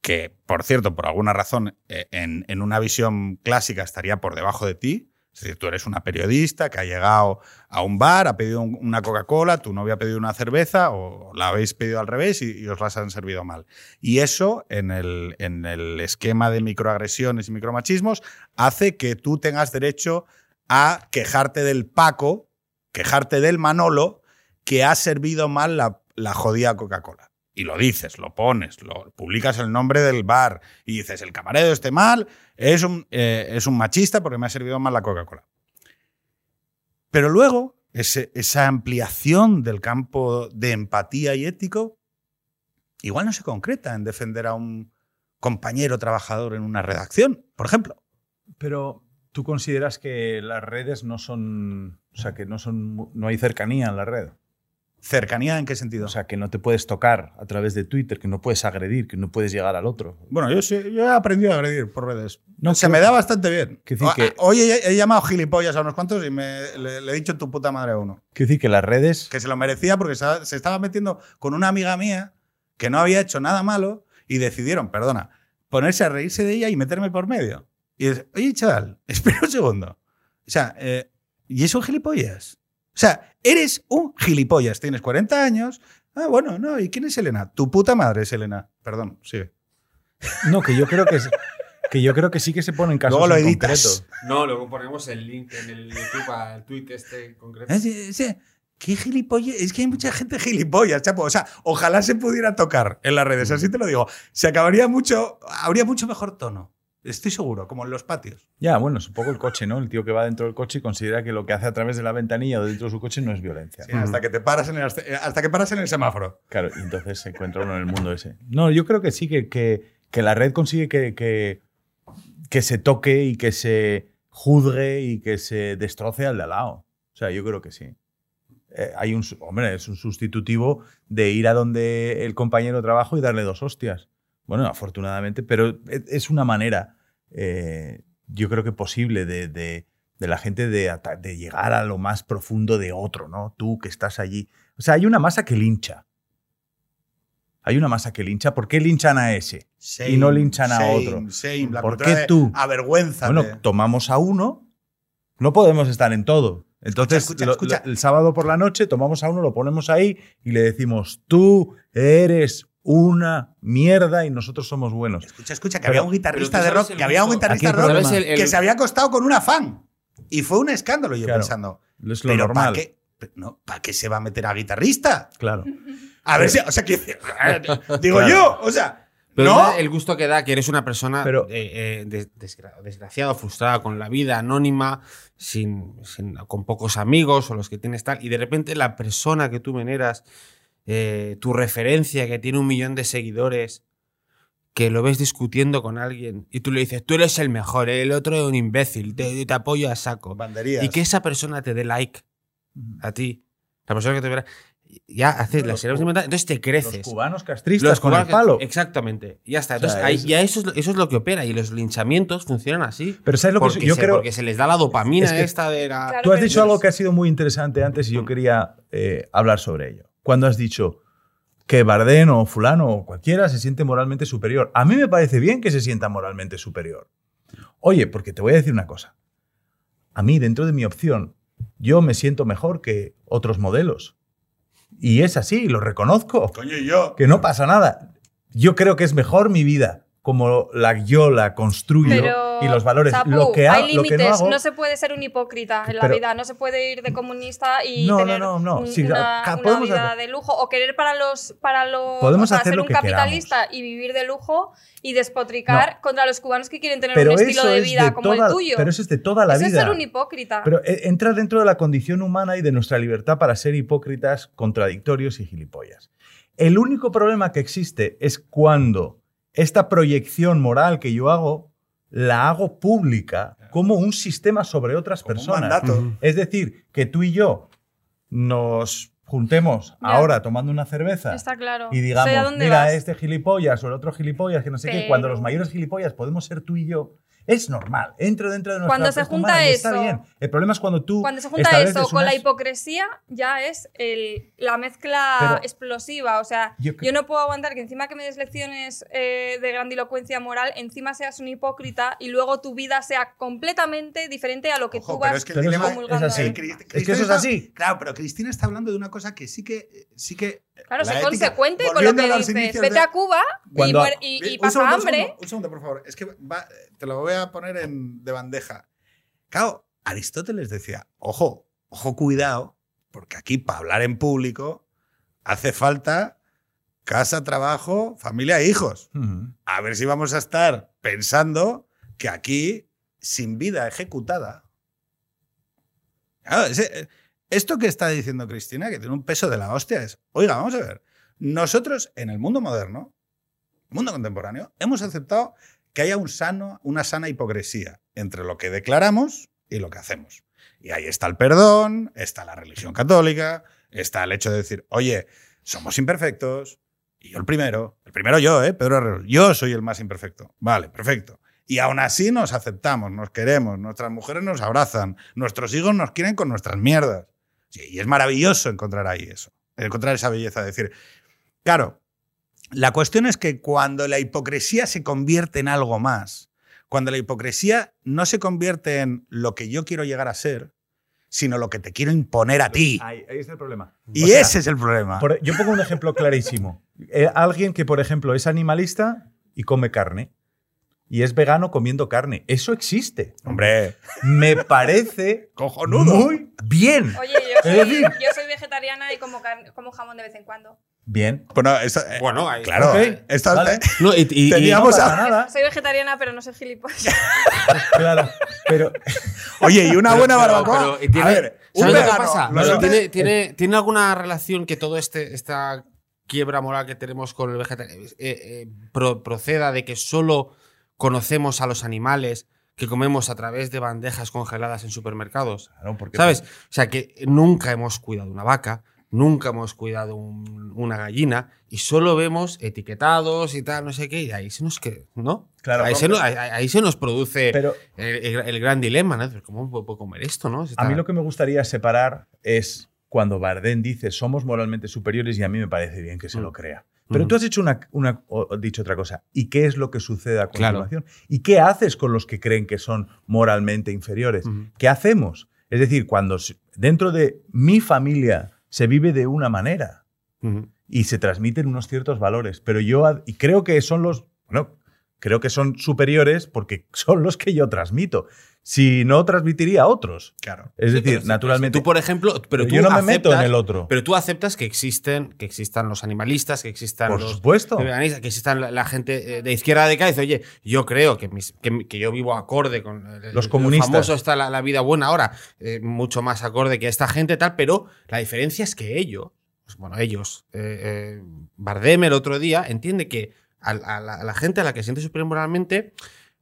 que por cierto, por alguna razón, eh, en, en una visión clásica estaría por debajo de ti, es decir, tú eres una periodista que ha llegado a un bar, ha pedido un- una Coca-Cola, tu novio ha pedido una cerveza o la habéis pedido al revés y, y os las han servido mal. Y eso, en el, en el esquema de microagresiones y micromachismos, hace que tú tengas derecho a quejarte del Paco, quejarte del Manolo, que ha servido mal la, la jodida Coca-Cola. Y lo dices, lo pones, lo publicas el nombre del bar y dices, el camarero esté mal, es un, eh, es un machista porque me ha servido mal la Coca-Cola. Pero luego, esa ampliación del campo de empatía y ético, igual no se concreta en defender a un compañero trabajador en una redacción, por ejemplo. Pero tú consideras que las redes no son. O sea, que no son. No hay cercanía en la red. ¿Cercanía en qué sentido? O sea, que no te puedes tocar a través de Twitter, que no puedes agredir, que no puedes llegar al otro. Bueno, yo, sí- yo he aprendido a agredir por redes. No, se creo- me da bastante bien. Decir que- Hoy he, he llamado gilipollas a unos cuantos y me, le, le he dicho tu puta madre a uno. Quiero decir que las redes. Que se lo merecía porque se, se estaba metiendo con una amiga mía que no había hecho nada malo y decidieron, perdona, ponerse a reírse de ella y meterme por medio. Y dices, oye, chaval, espera un segundo. O sea, eh, ¿y eso gilipollas? O sea, eres un gilipollas, tienes 40 años. Ah, bueno, no, ¿y quién es Elena? Tu puta madre es Elena. Perdón, sigue. No, que yo creo que, es- que yo creo que sí que se ponen casos Luego lo en editas. concreto. No, luego ponemos el link en el YouTube al tweet este en concreto. Sí, sí. ¿Qué gilipollas? Es que hay mucha gente gilipollas, chapo. O sea, ojalá se pudiera tocar en las redes, así te lo digo. Se acabaría mucho, habría mucho mejor tono. Estoy seguro, como en los patios. Ya, bueno, es un poco el coche, ¿no? El tío que va dentro del coche y considera que lo que hace a través de la ventanilla o dentro de su coche no es violencia. Sí, hasta que te paras en el, hasta que paras en el semáforo. Claro, y entonces se encuentra uno en el mundo ese. No, yo creo que sí, que, que, que la red consigue que, que, que se toque y que se juzgue y que se destroce al de al lado. O sea, yo creo que sí. Eh, hay un, hombre, es un sustitutivo de ir a donde el compañero de trabajo y darle dos hostias. Bueno, afortunadamente, pero es, es una manera, eh, yo creo que posible de, de- de la gente de, llegar a lo más profundo de otro, ¿no? Tú que estás allí. O sea, hay una masa que lincha. Hay una masa que lincha. ¿Por qué linchan a ese? Y no linchan a otro. shame, la ¿Por qué tú? Avergüenza. Bueno, tomamos a uno, no podemos estar en todo. Entonces, Escucha, lo- escucha. lo- el sábado por la noche tomamos a uno, lo ponemos ahí y le decimos, tú eres una mierda y nosotros somos buenos. Escucha, escucha, que Pero- había un guitarrista de rock, que había un guitarrista rock problema- el- el- que se había acostado con una fan. Y fue un escándalo, yo Claro. pensando. Es lo Pero ¿para qué, no, ¿para qué se va a meter a guitarrista? Claro. A ver si, o sea, que, digo Claro. yo, o sea, Pero no. el gusto que da que eres una persona Pero- eh, eh, des- desgra- desgraciada, frustrada con la vida, anónima, sin, sin- con pocos amigos o los que tienes tal, y de repente la persona que tú veneras, eh, tu referencia que tiene un millón de seguidores, que lo ves discutiendo con alguien y tú le dices, tú eres el mejor, el otro es un imbécil, te, te apoyo a saco. Banderías. Y que esa persona te dé like a ti, la persona que te verá, ya haces Los las series cu- entonces te Los creces. cubanos castristas Los con el palo. Exactamente. Ya está. O sea, Entonces, ahí- es- ya eso es, lo- eso es lo que opera. Y los linchamientos funcionan así. Pero ¿sabes lo que yo se, creo? porque se les da la dopamina Es que- esta de la. Claro. Tú has dicho algo que ha sido muy interesante antes y yo quería eh, hablar sobre ello. Cuando has dicho que Bardén o fulano o cualquiera se siente moralmente superior. A mí me parece bien que se sienta moralmente superior. Oye, porque te voy a decir una cosa. A mí, dentro de mi opción, yo me siento mejor que otros modelos. Y es así, lo reconozco. Coño, y yo. Que no pasa nada. Yo creo que es mejor mi vida como la yo la construyo Pero, y los valores. Lo que, ha- hay lo que límites, no hago, se puede ser un hipócrita en la Pero- vida, no se puede ir de comunista y No, no, tener no, no, un- sí, una, una vida hacer- de lujo o querer para los para los Podemos o sea, hacer ser lo un que capitalista y vivir de lujo y despotricar contra los cubanos que quieren tener pero un estilo de es vida de como toda- el tuyo. Pero eso es de toda la Eso vida. es ser un hipócrita. Pero eh, entra dentro de la condición humana y de nuestra libertad para ser hipócritas, contradictorios y gilipollas. El único problema que existe es cuando esta proyección moral que yo hago la hago pública como un sistema sobre otras Como un personas. mandato. Ujú. Es decir, que tú y yo nos juntemos Ya. ahora tomando una cerveza Está claro. y digamos, mira, vas. este gilipollas o el otro gilipollas, que no sé qué, Pero- cuando los mayores gilipollas podemos ser tú y yo, es normal, entra dentro de nuestra Cuando se junta humana y está eso- bien. El problema es cuando tú Cuando se junta eso con la hipocresía, ya es el- la mezcla Pero- explosiva. O sea, Yo no puedo aguantar que encima que me des lecciones eh, de grandilocuencia moral, encima seas un hipócrita y luego tu vida sea completamente diferente a lo que Ojo, tú vas es que el Pero dilema es- así. Eh, que eso es así. Claro, pero Cristina está hablando de una cosa que sí que. Sí que Claro, la sé consecuente con lo que dices. Vete de- a Cuba y, Cuando- y- y pasa segundo, un hambre. segundo, Un segundo, por favor. Es que va- te lo voy a poner en, de bandeja. Claro, Aristóteles decía, ojo, ojo, cuidado, porque aquí para hablar en público hace falta casa, trabajo, familia e hijos. A ver si vamos a estar pensando que aquí, sin vida ejecutada. Claro, ese- esto que está diciendo Cristina, que tiene un peso de la hostia, es, oiga, vamos a ver, nosotros en el mundo moderno, mundo contemporáneo, hemos aceptado que haya un sano, una sana hipocresía entre lo que declaramos y lo que hacemos. Y ahí está el perdón, está la religión católica, está el hecho de decir, oye, somos imperfectos, y yo el primero, el primero yo, ¿eh? Pedro Herrero, yo soy el más imperfecto. Vale, perfecto. Y aún así nos aceptamos, nos queremos, nuestras mujeres nos abrazan, nuestros hijos nos quieren con nuestras mierdas. Sí, y es maravilloso encontrar ahí eso, encontrar esa belleza, de decir, claro, la cuestión es que cuando la hipocresía se convierte en algo más, cuando la hipocresía no se convierte en lo que yo quiero llegar a ser, sino lo que te quiero imponer a ti. Ahí, ahí está el problema. Y O sea, ese es el problema. por- yo pongo un ejemplo clarísimo. Eh, alguien que, por ejemplo, es animalista y come carne. Y es vegano comiendo carne. Eso existe. Hombre, Me parece cojonudo. muy bien. Oye, yo soy, decir- yo soy vegetariana y como, carne- como jamón de vez en cuando. Bien. Bueno, esto- eh, Bueno, ahí- claro. ok, esto- vale. No, y, y- y- Teníamos no a- nada. Soy vegetariana, pero no soy gilipollas. Claro. Pero Oye, y una Pero- buena pero- barbacoa. pero, y tiene- a ver, un ¿sabes lo que vegano. pasa? ¿Tiene, tiene, tiene alguna relación que todo este esta quiebra moral que tenemos con el vegetariano eh, eh, pro- proceda de que solo conocemos a los animales que comemos a través de bandejas congeladas en supermercados? Claro, porque- ¿Sabes? O sea, que nunca hemos cuidado una vaca, nunca hemos cuidado un- una gallina y solo vemos etiquetados y tal, no sé qué, y ahí se nos que, ¿no? Claro, ahí, se nos, ahí, ahí se nos produce Pero el, gran dilema, ¿no? ¿Cómo puedo comer esto, no? a mí lo que me gustaría separar es cuando Bardem dice somos moralmente superiores y a mí me parece bien que se Mm. lo crea. Pero Ujú. tú has hecho una, una- dicho otra cosa. ¿Y qué es lo que sucede a Claro. continuación? ¿Y qué haces con los que creen que son moralmente inferiores? ¿Qué hacemos? Es decir, cuando dentro de mi familia se vive de una manera y se transmiten unos ciertos valores, pero yo y creo que son los, bueno, creo que son superiores porque son los que yo transmito. Si no transmitiría a otros. Claro. Es Sí, decir, pero- naturalmente. Tú, por ejemplo, pero tú yo no me meto en aceptas- el otro. Pero tú aceptas que existen, que existan los animalistas, que existan por los supuesto. que existan la, la gente eh, de izquierda. Y dice, oye, yo creo que, mis- que, que yo vivo acorde con el, Los el comunistas. famoso está la, la vida buena ahora, eh, mucho más acorde que esta gente tal, pero la diferencia es que ellos, pues, bueno, ellos, eh, eh, Bardem el otro día entiende que a, a la, a la gente a la que siente superior moralmente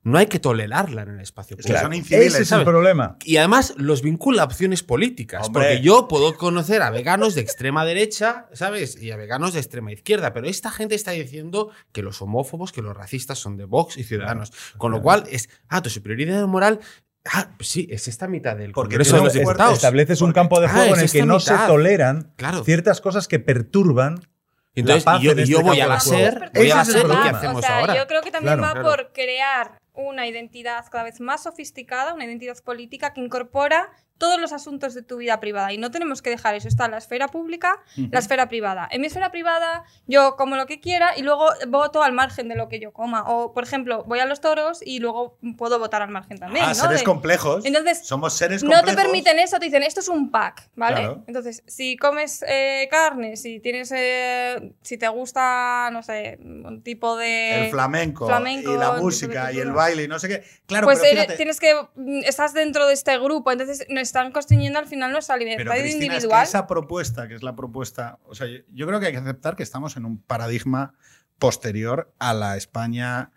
no hay que tolerarla en el espacio Es que público. son inciviles, Ese es ¿sabes? el problema. Y además los vincula a opciones políticas. Hombre. Porque yo puedo conocer a veganos de extrema derecha, ¿sabes? Y a veganos de extrema izquierda. Pero esta gente está diciendo que los homófobos, que los racistas son de Vox y Ciudadanos. Con lo cual es, ah, tu superioridad moral. Ah, pues sí, es esta mitad del Porque Congreso de los Diputados. Estableces un campo de Ah, juego en el que no mitad. se toleran Claro. ciertas cosas que perturban Entonces, la paz y yo, en y este yo voy a la. SER, voy a la SER, hacemos o sea, ahora. Yo creo que también Claro. va Claro. por crear una identidad cada vez más sofisticada, una identidad política que incorpora todos los asuntos de tu vida privada. Y no tenemos que dejar eso. Está la esfera pública, la esfera privada. En mi esfera privada yo como lo que quiera y luego voto al margen de lo que yo coma. O, por ejemplo, voy a los toros y luego puedo votar al margen también. Ah, ¿no? seres De- complejos. Entonces, Somos seres no complejos. te permiten eso, te dicen, esto es un pack, ¿vale? Claro. Entonces, si comes eh, carne, si tienes, eh, si te gusta, no sé, un tipo de... El flamenco, flamenco, y la música y el baile y no sé qué. Claro, pues pero eres- fíjate, tienes que, mm, estás dentro de este grupo, entonces nos están construyendo al final nuestra pero libertad Cristina, es que individual. esa propuesta, que es la propuesta, o sea, yo, yo creo que hay que aceptar que estamos en un paradigma posterior a la España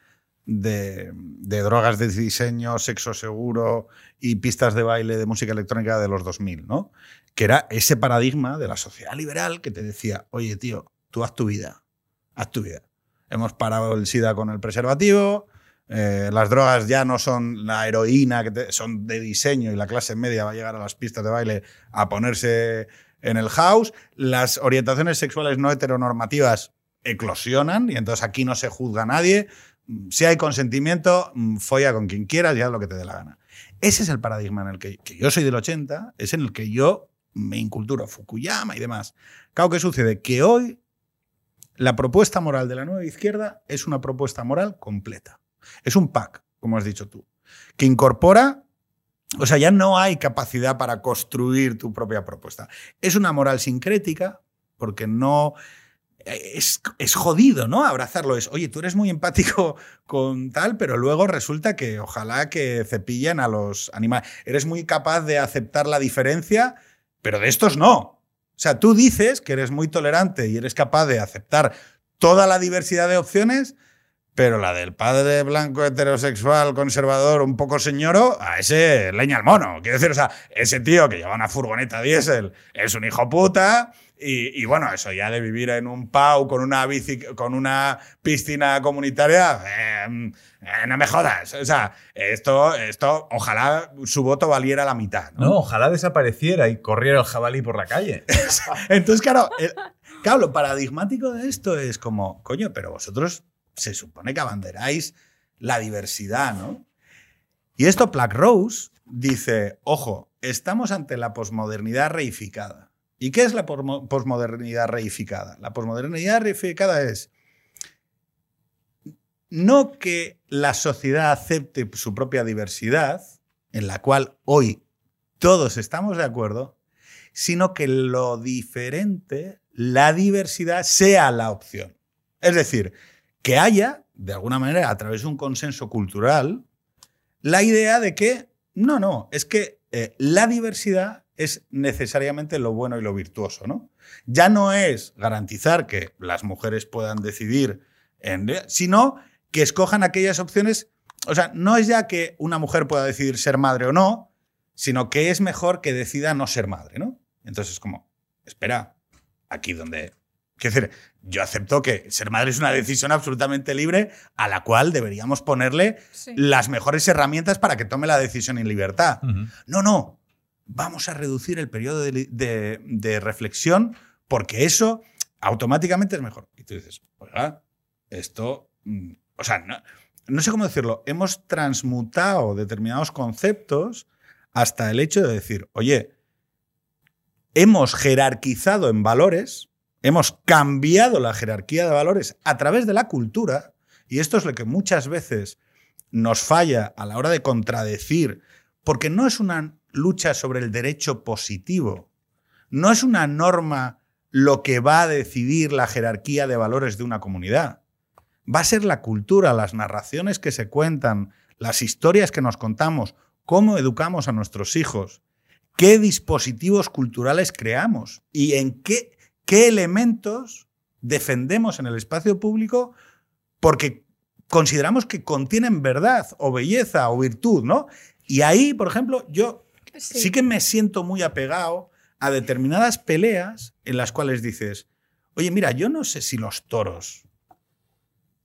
de, de drogas de diseño, sexo seguro y pistas de baile de música electrónica de los 2000, ¿no? Que era ese paradigma de la sociedad liberal que te decía, oye, tío, tú haz tu vida, haz tu vida. Hemos parado el SIDA con el preservativo, eh, las drogas ya no son la heroína, que te- son de diseño y la clase media va a llegar a las pistas de baile a ponerse en el house. Las orientaciones sexuales no heteronormativas eclosionan y entonces aquí no se juzga a nadie. Si hay consentimiento, mm, folla con quien quieras y haz lo que te dé la gana. Ese es el paradigma en el que, que yo soy del 80, es en el que yo me inculturo Fukuyama y demás. Claro, ¿qué sucede? Que hoy la propuesta moral de la nueva izquierda es una propuesta moral completa. Es un pack, como has dicho tú, que incorpora, o sea, ya no hay capacidad para construir tu propia propuesta. Es una moral sincrética, porque no... Es, es jodido, ¿no? Abrazarlo es, oye, tú eres muy empático con tal, pero luego resulta que ojalá que cepillen a los animales. Eres muy capaz de aceptar la diferencia, pero de estos no. O sea, tú dices que eres muy tolerante y eres capaz de aceptar toda la diversidad de opciones, pero la del padre blanco heterosexual conservador un poco señoro, a ese leña al mono. Quiero decir, o sea, ese tío que lleva una furgoneta diésel es un hijo puta. Y, y bueno, eso ya de vivir en un PAU con una bici, con una piscina comunitaria, eh, eh, no me jodas. O sea, esto, esto, ojalá su voto valiera la mitad. ¿no? No, ojalá desapareciera y corriera el jabalí por la calle. Entonces, claro, el- claro, lo paradigmático de esto es como, coño, pero vosotros se supone que abanderáis la diversidad, ¿no? Y esto Black Rose dice, ojo, estamos ante la posmodernidad reificada. ¿Y qué es la posmo- posmodernidad reificada? La posmodernidad reificada es no que la sociedad acepte su propia diversidad, en la cual hoy todos estamos de acuerdo, sino que lo diferente, la diversidad, sea la opción. Es decir, que haya, de alguna manera, a través de un consenso cultural, la idea de que, no, no, es que eh, la diversidad es necesariamente lo bueno y lo virtuoso, ¿no? Ya no es garantizar que las mujeres puedan decidir, sino que escojan aquellas opciones, o sea, no es ya que una mujer pueda decidir ser madre o no, sino que es mejor que decida no ser madre, ¿no? Entonces es como, espera, aquí donde... Quiero decir, yo acepto que ser madre es una decisión absolutamente libre a la cual deberíamos ponerle Sí. las mejores herramientas para que tome la decisión en libertad. No, no, vamos a reducir el periodo de- de reflexión porque eso automáticamente es mejor. Y tú dices, oiga, esto, mm, o sea, no, no sé cómo decirlo, hemos transmutado determinados conceptos hasta el hecho de decir, oye, hemos jerarquizado en valores, hemos cambiado la jerarquía de valores a través de la cultura, y esto es lo que muchas veces nos falla a la hora de contradecir, porque no es una lucha sobre el derecho positivo, no es una norma lo que va a decidir la jerarquía de valores de una comunidad. Va a ser la cultura, las narraciones que se cuentan, las historias que nos contamos, cómo educamos a nuestros hijos, qué dispositivos culturales creamos y en qué, qué elementos defendemos en el espacio público porque consideramos que contienen verdad o belleza o virtud, ¿no? Y ahí, por ejemplo, yo Sí. sí que me siento muy apegado a determinadas peleas en las cuales dices, oye, mira, yo no sé si los toros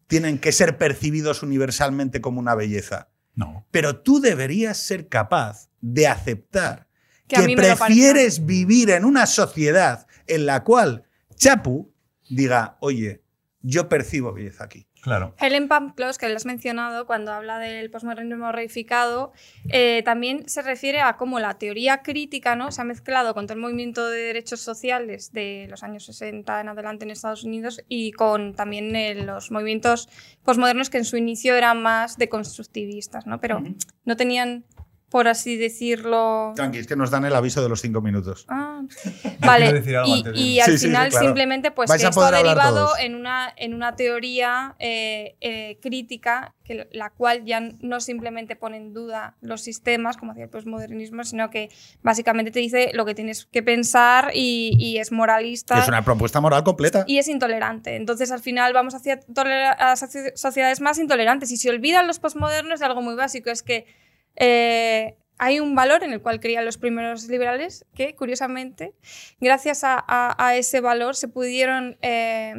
tienen que ser percibidos universalmente como una belleza, No. pero tú deberías ser capaz de aceptar Que prefieres vivir en una sociedad en la cual Chapu diga, oye, yo percibo belleza aquí. Claro. Helen Pamclos, que lo has mencionado cuando habla del posmodernismo reificado, eh, también se refiere a cómo la teoría crítica ¿no? se ha mezclado con todo el movimiento de derechos sociales de los años 60 en adelante en Estados Unidos y con también eh, los movimientos posmodernos que en su inicio eran más deconstructivistas, ¿no? pero no tenían por así decirlo. Tranqui, es que nos dan el aviso de los cinco minutos. Ah, vale. Quiero decir algo y, antes de- y al Sí, sí, sí, final claro. simplemente pues Vais que esto ha derivado en una, en una teoría eh, eh, crítica que la- cual ya no simplemente pone en duda los sistemas, como hacía el postmodernismo, sino que básicamente te dice lo que tienes que pensar y, y es moralista. Es una propuesta moral completa. y es intolerante. Entonces, al final, vamos hacia a soci- sociedades más intolerantes. Y se olvidan los postmodernos de algo muy básico, es que eh, hay un valor en el cual creían los primeros liberales que, curiosamente, gracias a, a- a ese valor se pudieron, eh,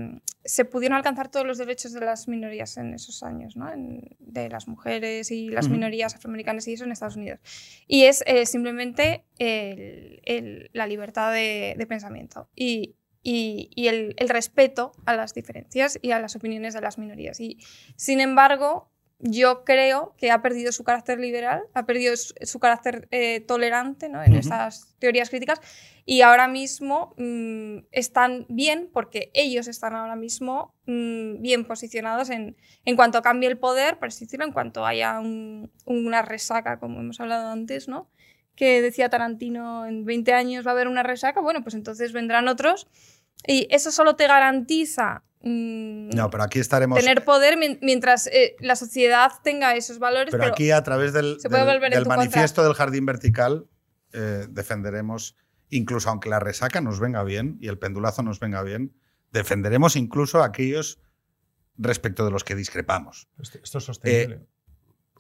se pudieron alcanzar todos los derechos de las minorías en esos años, ¿no? En- de las mujeres y las minorías afroamericanas y eso en Estados Unidos. Y es eh, simplemente el- el- la libertad de, de pensamiento y, y- y el, el respeto a las diferencias y a las opiniones de las minorías. Y, sin embargo, yo creo que ha perdido su carácter liberal, ha perdido su, su carácter eh, tolerante ¿no? en Ujú. estas teorías críticas y ahora mismo mm, están bien porque ellos están ahora mismo mm, bien posicionados en, en cuanto cambie el poder, por así decirlo, en cuanto haya un- una resaca, como hemos hablado antes, ¿no? que decía Tarantino, en 20 años va a haber una resaca, bueno, pues entonces vendrán otros. Y eso solo te garantiza No, pero aquí estaremos. tener poder mien- mientras eh, la sociedad tenga esos valores. Pero Pero, aquí a través del, manifiesto del jardín vertical eh, defenderemos, incluso aunque la resaca nos venga bien y el pendulazo nos venga bien, defenderemos incluso a aquellos respecto de los que discrepamos. Esto, esto es sostenible.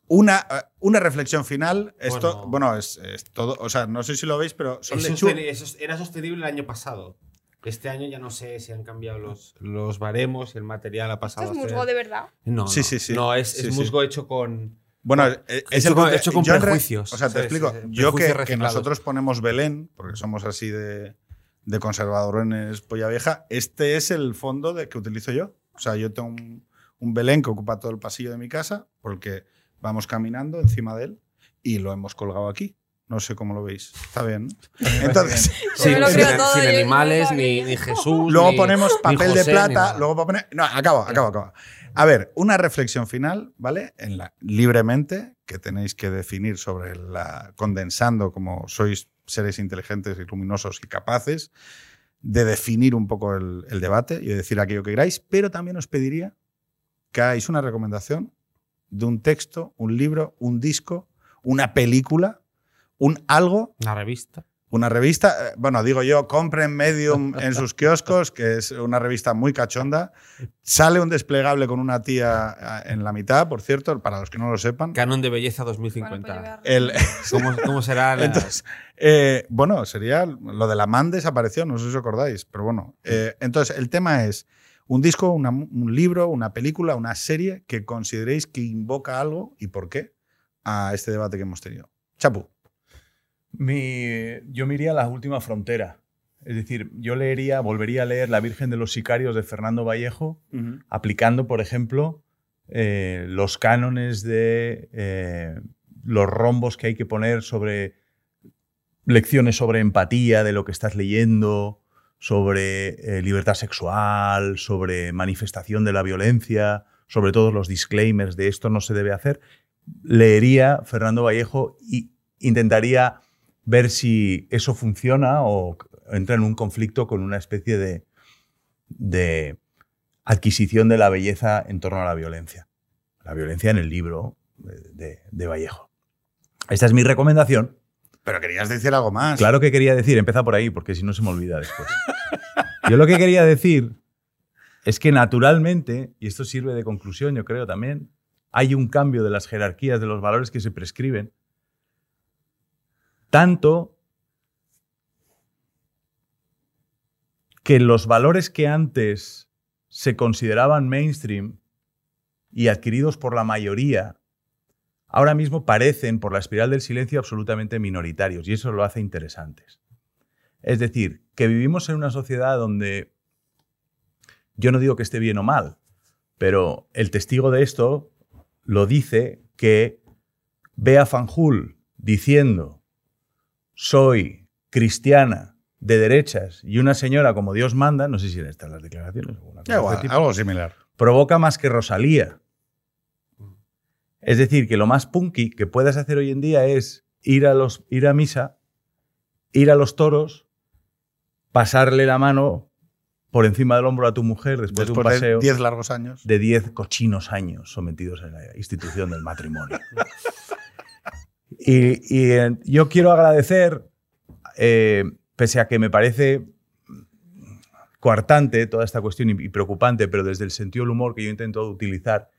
Una, eh, una reflexión final. Esto, Bueno. bueno, es, es todo. O sea, no sé si lo veis, pero son Es lechu- sosteni- eso era sostenible el año pasado. Este año ya no sé si han cambiado los, los baremos, el material ha esto pasado es a ser- musgo de verdad. No, Sí, no. sí, sí. No, es, Sí, es sí. musgo hecho con. Bueno, eh, es Hecho el con- conte- hecho con yo en re- prejuicios. O sea, te Sí, explico. sí, sí. Yo que, Prejuicios que nosotros ponemos Belén, porque somos así de, de conservadores polla vieja, este es el fondo de, que utilizo yo. O sea, yo tengo un, un Belén que ocupa todo el pasillo de mi casa, porque vamos caminando encima de él y lo hemos colgado aquí. No sé cómo lo veis. Está bien. Entonces, sin, todo, sin animales, ni, ni Jesús. luego ni- ponemos papel José, de plata, luego poner... No, acabo, acabo, acabo. A ver, una reflexión final, ¿vale? En la, libremente, que tenéis que definir sobre la... condensando como sois seres inteligentes y luminosos y capaces de definir un poco el, el debate y de decir aquello que queráis, pero también os pediría que hagáis una recomendación de un texto, un libro, un disco, una película, un algo Una revista. una revista, eh, bueno, digo yo, compren Medium en sus kioscos, que es una revista muy cachonda. Sale un desplegable con una tía eh, en la mitad, por cierto, para los que no lo sepan. Canon de belleza Bueno, 2050. pues El, ¿Cómo, cómo será la- entonces, eh, bueno, sería lo de la man desapareció, no sé si os acordáis, pero bueno. Eh, entonces, el tema es un disco, una- un libro, una película, una serie que consideréis que invoca algo y por qué a este debate que hemos tenido. Chapu. Mi- yo me iría a la última frontera. Es decir, yo leería, volvería a leer La Virgen de los Sicarios de Fernando Vallejo, aplicando, por ejemplo, eh, los cánones de eh, los rombos que hay que poner sobre lecciones sobre empatía de lo que estás leyendo, sobre eh, libertad sexual, sobre manifestación de la violencia, sobre todos los disclaimers de esto no se debe hacer. Leería Fernando Vallejo y intentaría ver si eso funciona o entra en un conflicto con una especie de, de adquisición de la belleza en torno a la violencia. La violencia en el libro de, de- de Vallejo. Esta es mi recomendación. Pero querías decir algo más. Claro que quería decir, empieza por ahí, porque si no se me olvida después. Yo lo que quería decir es que naturalmente, y esto sirve de conclusión, yo creo también, hay un cambio de las jerarquías de los valores que se prescriben, tanto que los valores que antes se consideraban mainstream y adquiridos por la mayoría, ahora mismo parecen, por la espiral del silencio, absolutamente minoritarios, y eso lo hace interesantes. Es decir, que vivimos en una sociedad donde yo no digo que esté bien o mal, pero el testigo de esto lo dice que ve a Fanjul diciendo soy cristiana de derechas y una señora como Dios manda, no sé si en estas las declaraciones o una cosa de tipo, algo similar. provoca más que Rosalía. Es decir, que lo más punky que puedas hacer hoy en día es ir a, los, ir a misa, ir a los toros, pasarle la mano por encima del hombro a tu mujer después, de un Después de paseo 10 largos años. de 10 cochinos años sometidos a la institución del matrimonio. y, eh, yo quiero agradecer, eh, pese a que me parece coartante toda esta cuestión y preocupante, pero desde el sentido del humor que yo intento utilizar,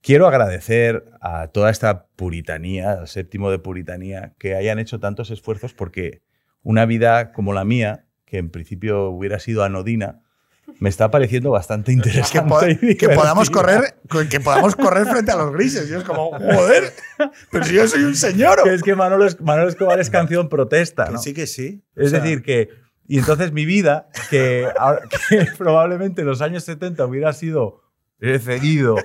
quiero agradecer a toda esta puritanía, al séptimo de puritanía, que hayan hecho tantos esfuerzos porque una vida como la mía, que en principio hubiera sido anodina, me está pareciendo bastante interesante. que podamos correr, que podamos correr frente a los grises. Y es como, joder, pero si yo soy un señor. Es que Manolo, Es- Manolo Escobar es canción protesta. Que sí, que sí. Es O sea, decir, que. Y entonces mi vida, que, ahora- que probablemente en los años 70 hubiera sido cedido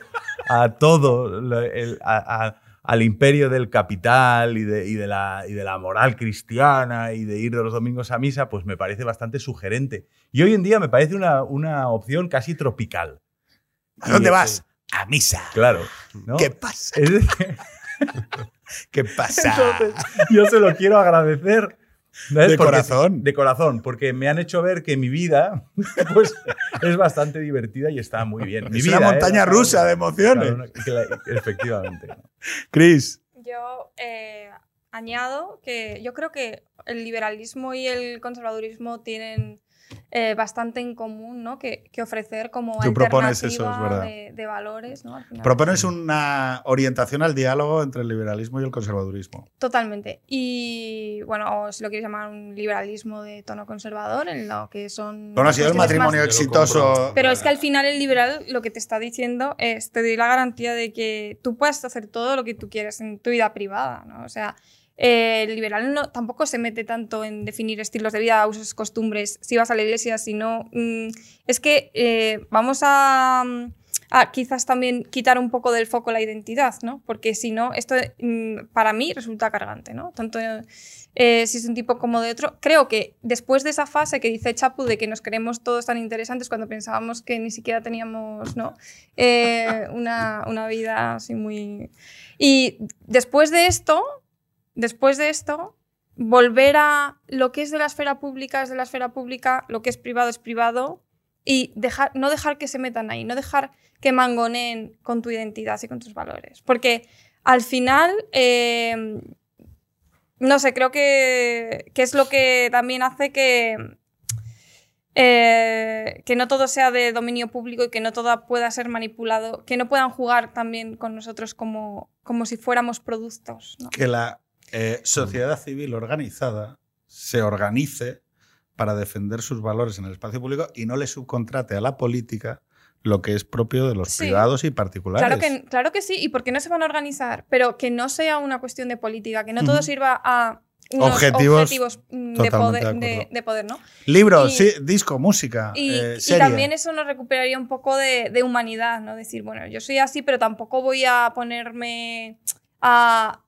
a todo, el- a- a- al imperio del capital y de, y de la, y de la moral cristiana y de ir de los domingos a misa, pues me parece bastante sugerente. Y hoy en día me parece una, una opción casi tropical. ¿A dónde Y- vas? A misa. Claro. ¿no? ¿Qué pasa? Es decir, ¿Qué pasa? Entonces, yo se lo quiero agradecer. ¿Sabes? De Porque- corazón. De corazón, porque me han hecho ver que mi vida pues, es bastante divertida y está muy bien. Mi es vida, una ¿eh? montaña rusa de emociones. Claro, efectivamente. Chris, Yo eh, añado que yo creo que el liberalismo y el conservadurismo tienen eh, bastante en común, ¿no? Que, que ofrecer como Tú propones alternativa eso, es verdad. de, de valores, ¿no? Al final. propones una orientación al diálogo entre el liberalismo y el conservadurismo. Totalmente. Y bueno, o si lo quieres llamar un liberalismo de tono conservador, en lo que son. Bueno, ha sido el más- matrimonio exitoso. Pero es que al final el liberal lo que te está diciendo es, te doy la garantía de que tú puedes hacer todo lo que tú quieres en tu vida privada, ¿no? O sea, eh, el liberal no, tampoco se mete tanto en definir estilos de vida, usos, costumbres, si vas a la iglesia, si no... mm, es que eh, vamos a, mm, a quizás también quitar un poco del foco la identidad, ¿no? Porque si no, esto mm, para mí resulta cargante, ¿no? Tanto eh, si es un tipo como de otro. Creo que después de esa fase que dice Chapu de que nos creemos todos tan interesantes cuando pensábamos que ni siquiera teníamos ¿no? Una, una vida así muy... Y después de esto, después de esto, volver a lo que es de la esfera pública es de la esfera pública, lo que es privado es privado y dejar, no dejar que se metan ahí, no dejar que mangoneen con tu identidad y con tus valores. Porque al final, eh, no sé, creo que, que es lo que también hace que, eh, que no todo sea de dominio público y que no todo pueda ser manipulado, que no puedan jugar también con nosotros como, como si fuéramos productos. Que eh, sociedad civil organizada se organice para defender sus valores en el espacio público y no le subcontrate a la política lo que es propio de los Sí. privados y particulares. Claro que, claro que sí, y porque no se van a organizar, pero que no sea una cuestión de política, que no todo sirva a unos Objetivos objetivos, mm, de, poder, de poder, ¿no? Libros, sí, disco, música, Y, eh, y también eso nos recuperaría un poco de, de humanidad, ¿no? Decir, bueno, yo soy así, pero tampoco voy a ponerme a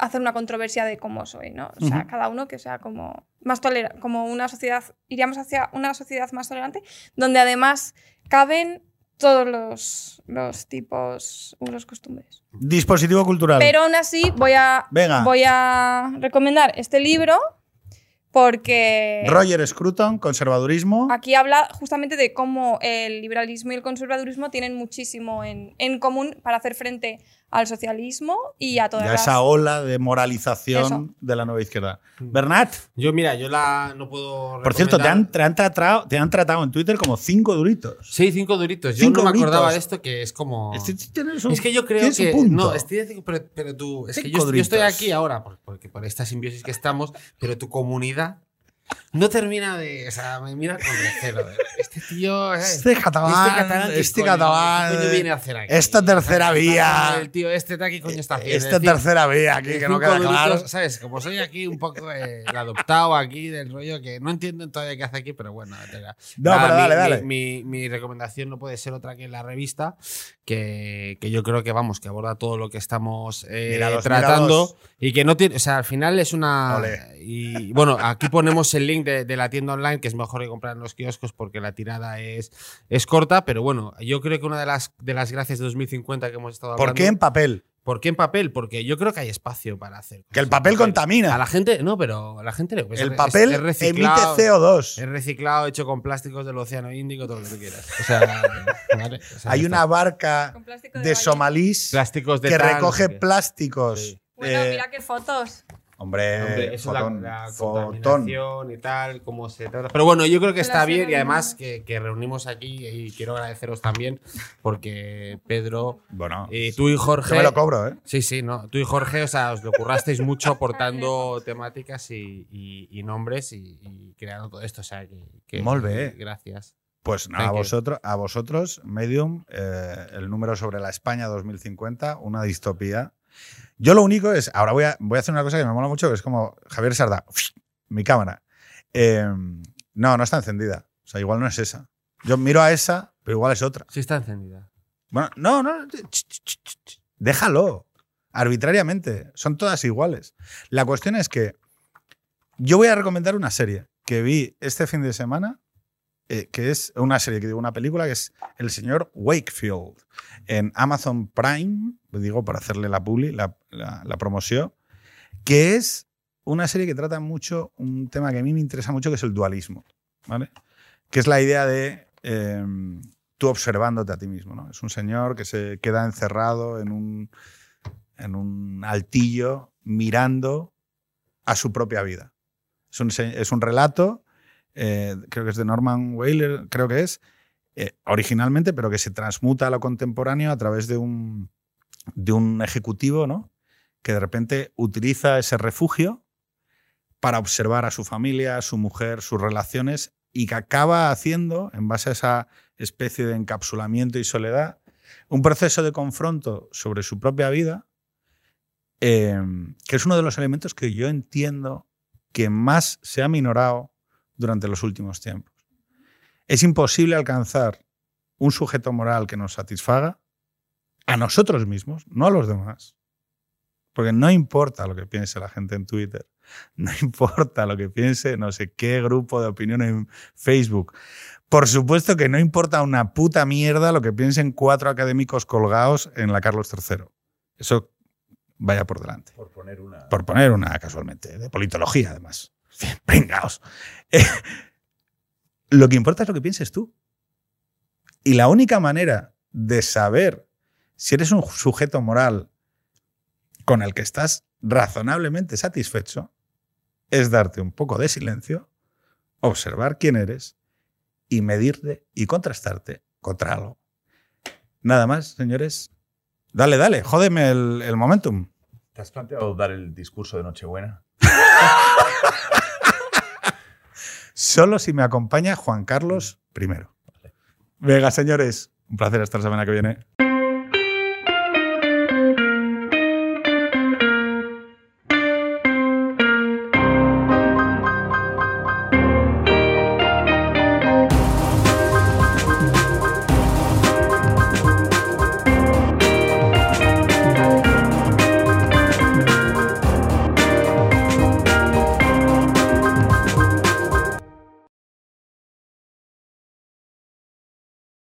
hacer una controversia de cómo soy, ¿no? O sea, cada uno que sea como más tolera como una sociedad, iríamos hacia una sociedad más tolerante, donde además caben todos los, los tipos, los costumbres. Dispositivo cultural. Pero aún así voy a, Venga. voy a recomendar este libro porque... Roger Scruton, conservadurismo. Aquí habla justamente de cómo el liberalismo y el conservadurismo tienen muchísimo en, en común para hacer frente al socialismo y a todas Ya las... esa ola de moralización Eso. de la nueva izquierda. Bernat, Yo, mira, yo la no puedo. por cierto, te han, te, han tratado, te han tratado en Twitter como cinco duritos. Sí, cinco duritos. Yo Cinco no me acordaba de esto, que es como. Este- un- Es que yo creo que. punto. No, estoy diciendo- pero, pero tú. Es que yo, yo estoy aquí ahora, por- porque por esta simbiosis que estamos, pero tu comunidad no termina de. O sea, me mira con recelo. de, Este tío. Este catalán, Este catalán. ¿qué este coño- catalán, ¿Qué coño viene a hacer aquí? esta tercera vía. El tío este, ¿qué coño está haciendo? Esta Es decir, tercera vía aquí, que no queda duritos, claro. ¿Sabes? Como soy aquí un poco eh, el adoptado aquí del rollo que no entiendo todavía qué hace aquí, pero bueno. tela. No, Nada, pero mi- dale, mi- dale. Mi, mi recomendación no puede ser otra que la revista, que, que yo creo que vamos, que aborda todo lo que estamos eh, Míralos, tratando míralos. y que no tiene, o sea, al final es una... Y bueno, aquí ponemos el link de, de la tienda online, que es mejor que comprar en los kioscos porque la tirada es, es corta, pero bueno, yo creo que una de las, de las gracias de 2050 que hemos estado ¿Por hablando... qué en papel? ¿Por qué en papel? Porque yo creo que hay espacio para hacer. Que el papel contamina. A la gente, no, pero a la gente le El es- papel es emite reciclado, CO2. Es reciclado, hecho con plásticos del Océano Índico, todo lo que tú quieras. O sea, ¿vale? O sea, Hay una barca de de somalís plásticos de que tal, recoge plásticos. Sí. Bueno, Eh, mira qué fotos. Hombre, Hombre, eso fotón, la, la fotón. contaminación y tal, cómo se trata. Pero bueno, yo creo que está bien y además que, que reunimos aquí y quiero agradeceros también porque Pedro, Bueno, y tú y Jorge. yo me lo cobro, ¿eh? Sí, sí, no. Tú y Jorge, o sea, os lo currasteis mucho aportando temáticas y, y- y nombres y, y creando todo esto. O sea, que. que Molt bé. Gracias. Pues nada, a Thank you. vosotros, a vosotros, Medium, eh, el número sobre la España 2050, una distopía. Yo lo único es, ahora voy a, voy a hacer una cosa que me mola mucho, que es como Javier Sarda, mi cámara. Eh, no, no está encendida. O sea, igual no es esa. Yo miro a esa, pero igual es otra. Sí, está encendida. Bueno, no, no, déjalo. Arbitrariamente. Son todas iguales. La cuestión es que yo voy a recomendar una serie que vi este fin de semana, eh, que es una serie, que digo, una película, que es El señor Wakefield, en Amazon Prime, digo para hacerle la publi, la, promoción, que es una serie que trata mucho un tema que a mí me interesa mucho, que es el dualismo, ¿vale? Que es la idea de eh, tú observándote a ti mismo, ¿no? Es un señor que se queda encerrado en un, en un altillo mirando a su propia vida. Es un, es un relato, eh, creo que es de Norman Whaler, creo que es, eh, originalmente, pero que se transmuta a lo contemporáneo a través de un, de un ejecutivo, ¿no? Que de repente utiliza ese refugio para observar a su familia, a su mujer, sus relaciones y que acaba haciendo, en base a esa especie de encapsulamiento y soledad, un proceso de confronto sobre su propia vida, eh, que es uno de los elementos que yo entiendo que más se ha minorado durante los últimos tiempos. Es imposible alcanzar un sujeto moral que nos satisfaga a nosotros mismos, no a los demás. Porque no importa lo que piense la gente en Twitter, no importa lo que piense no sé qué grupo de opinión en Facebook. Por supuesto que no importa una puta mierda lo que piensen cuatro académicos colgados en la Carlos III. Eso vaya por delante. Por poner una. Por poner una casualmente, de politología además. Pringaos. Lo que importa es lo que pienses tú. Y la única manera de saber si eres un sujeto moral con el que estás razonablemente satisfecho es darte un poco de silencio, observar quién eres y medirte y contrastarte contra algo. Nada más, señores. Dale, dale, jódeme el, el momentum. ¿Te has planteado dar el discurso de Nochebuena? Solo si me acompaña Juan Carlos I. Venga, señores, un placer hasta la semana que viene.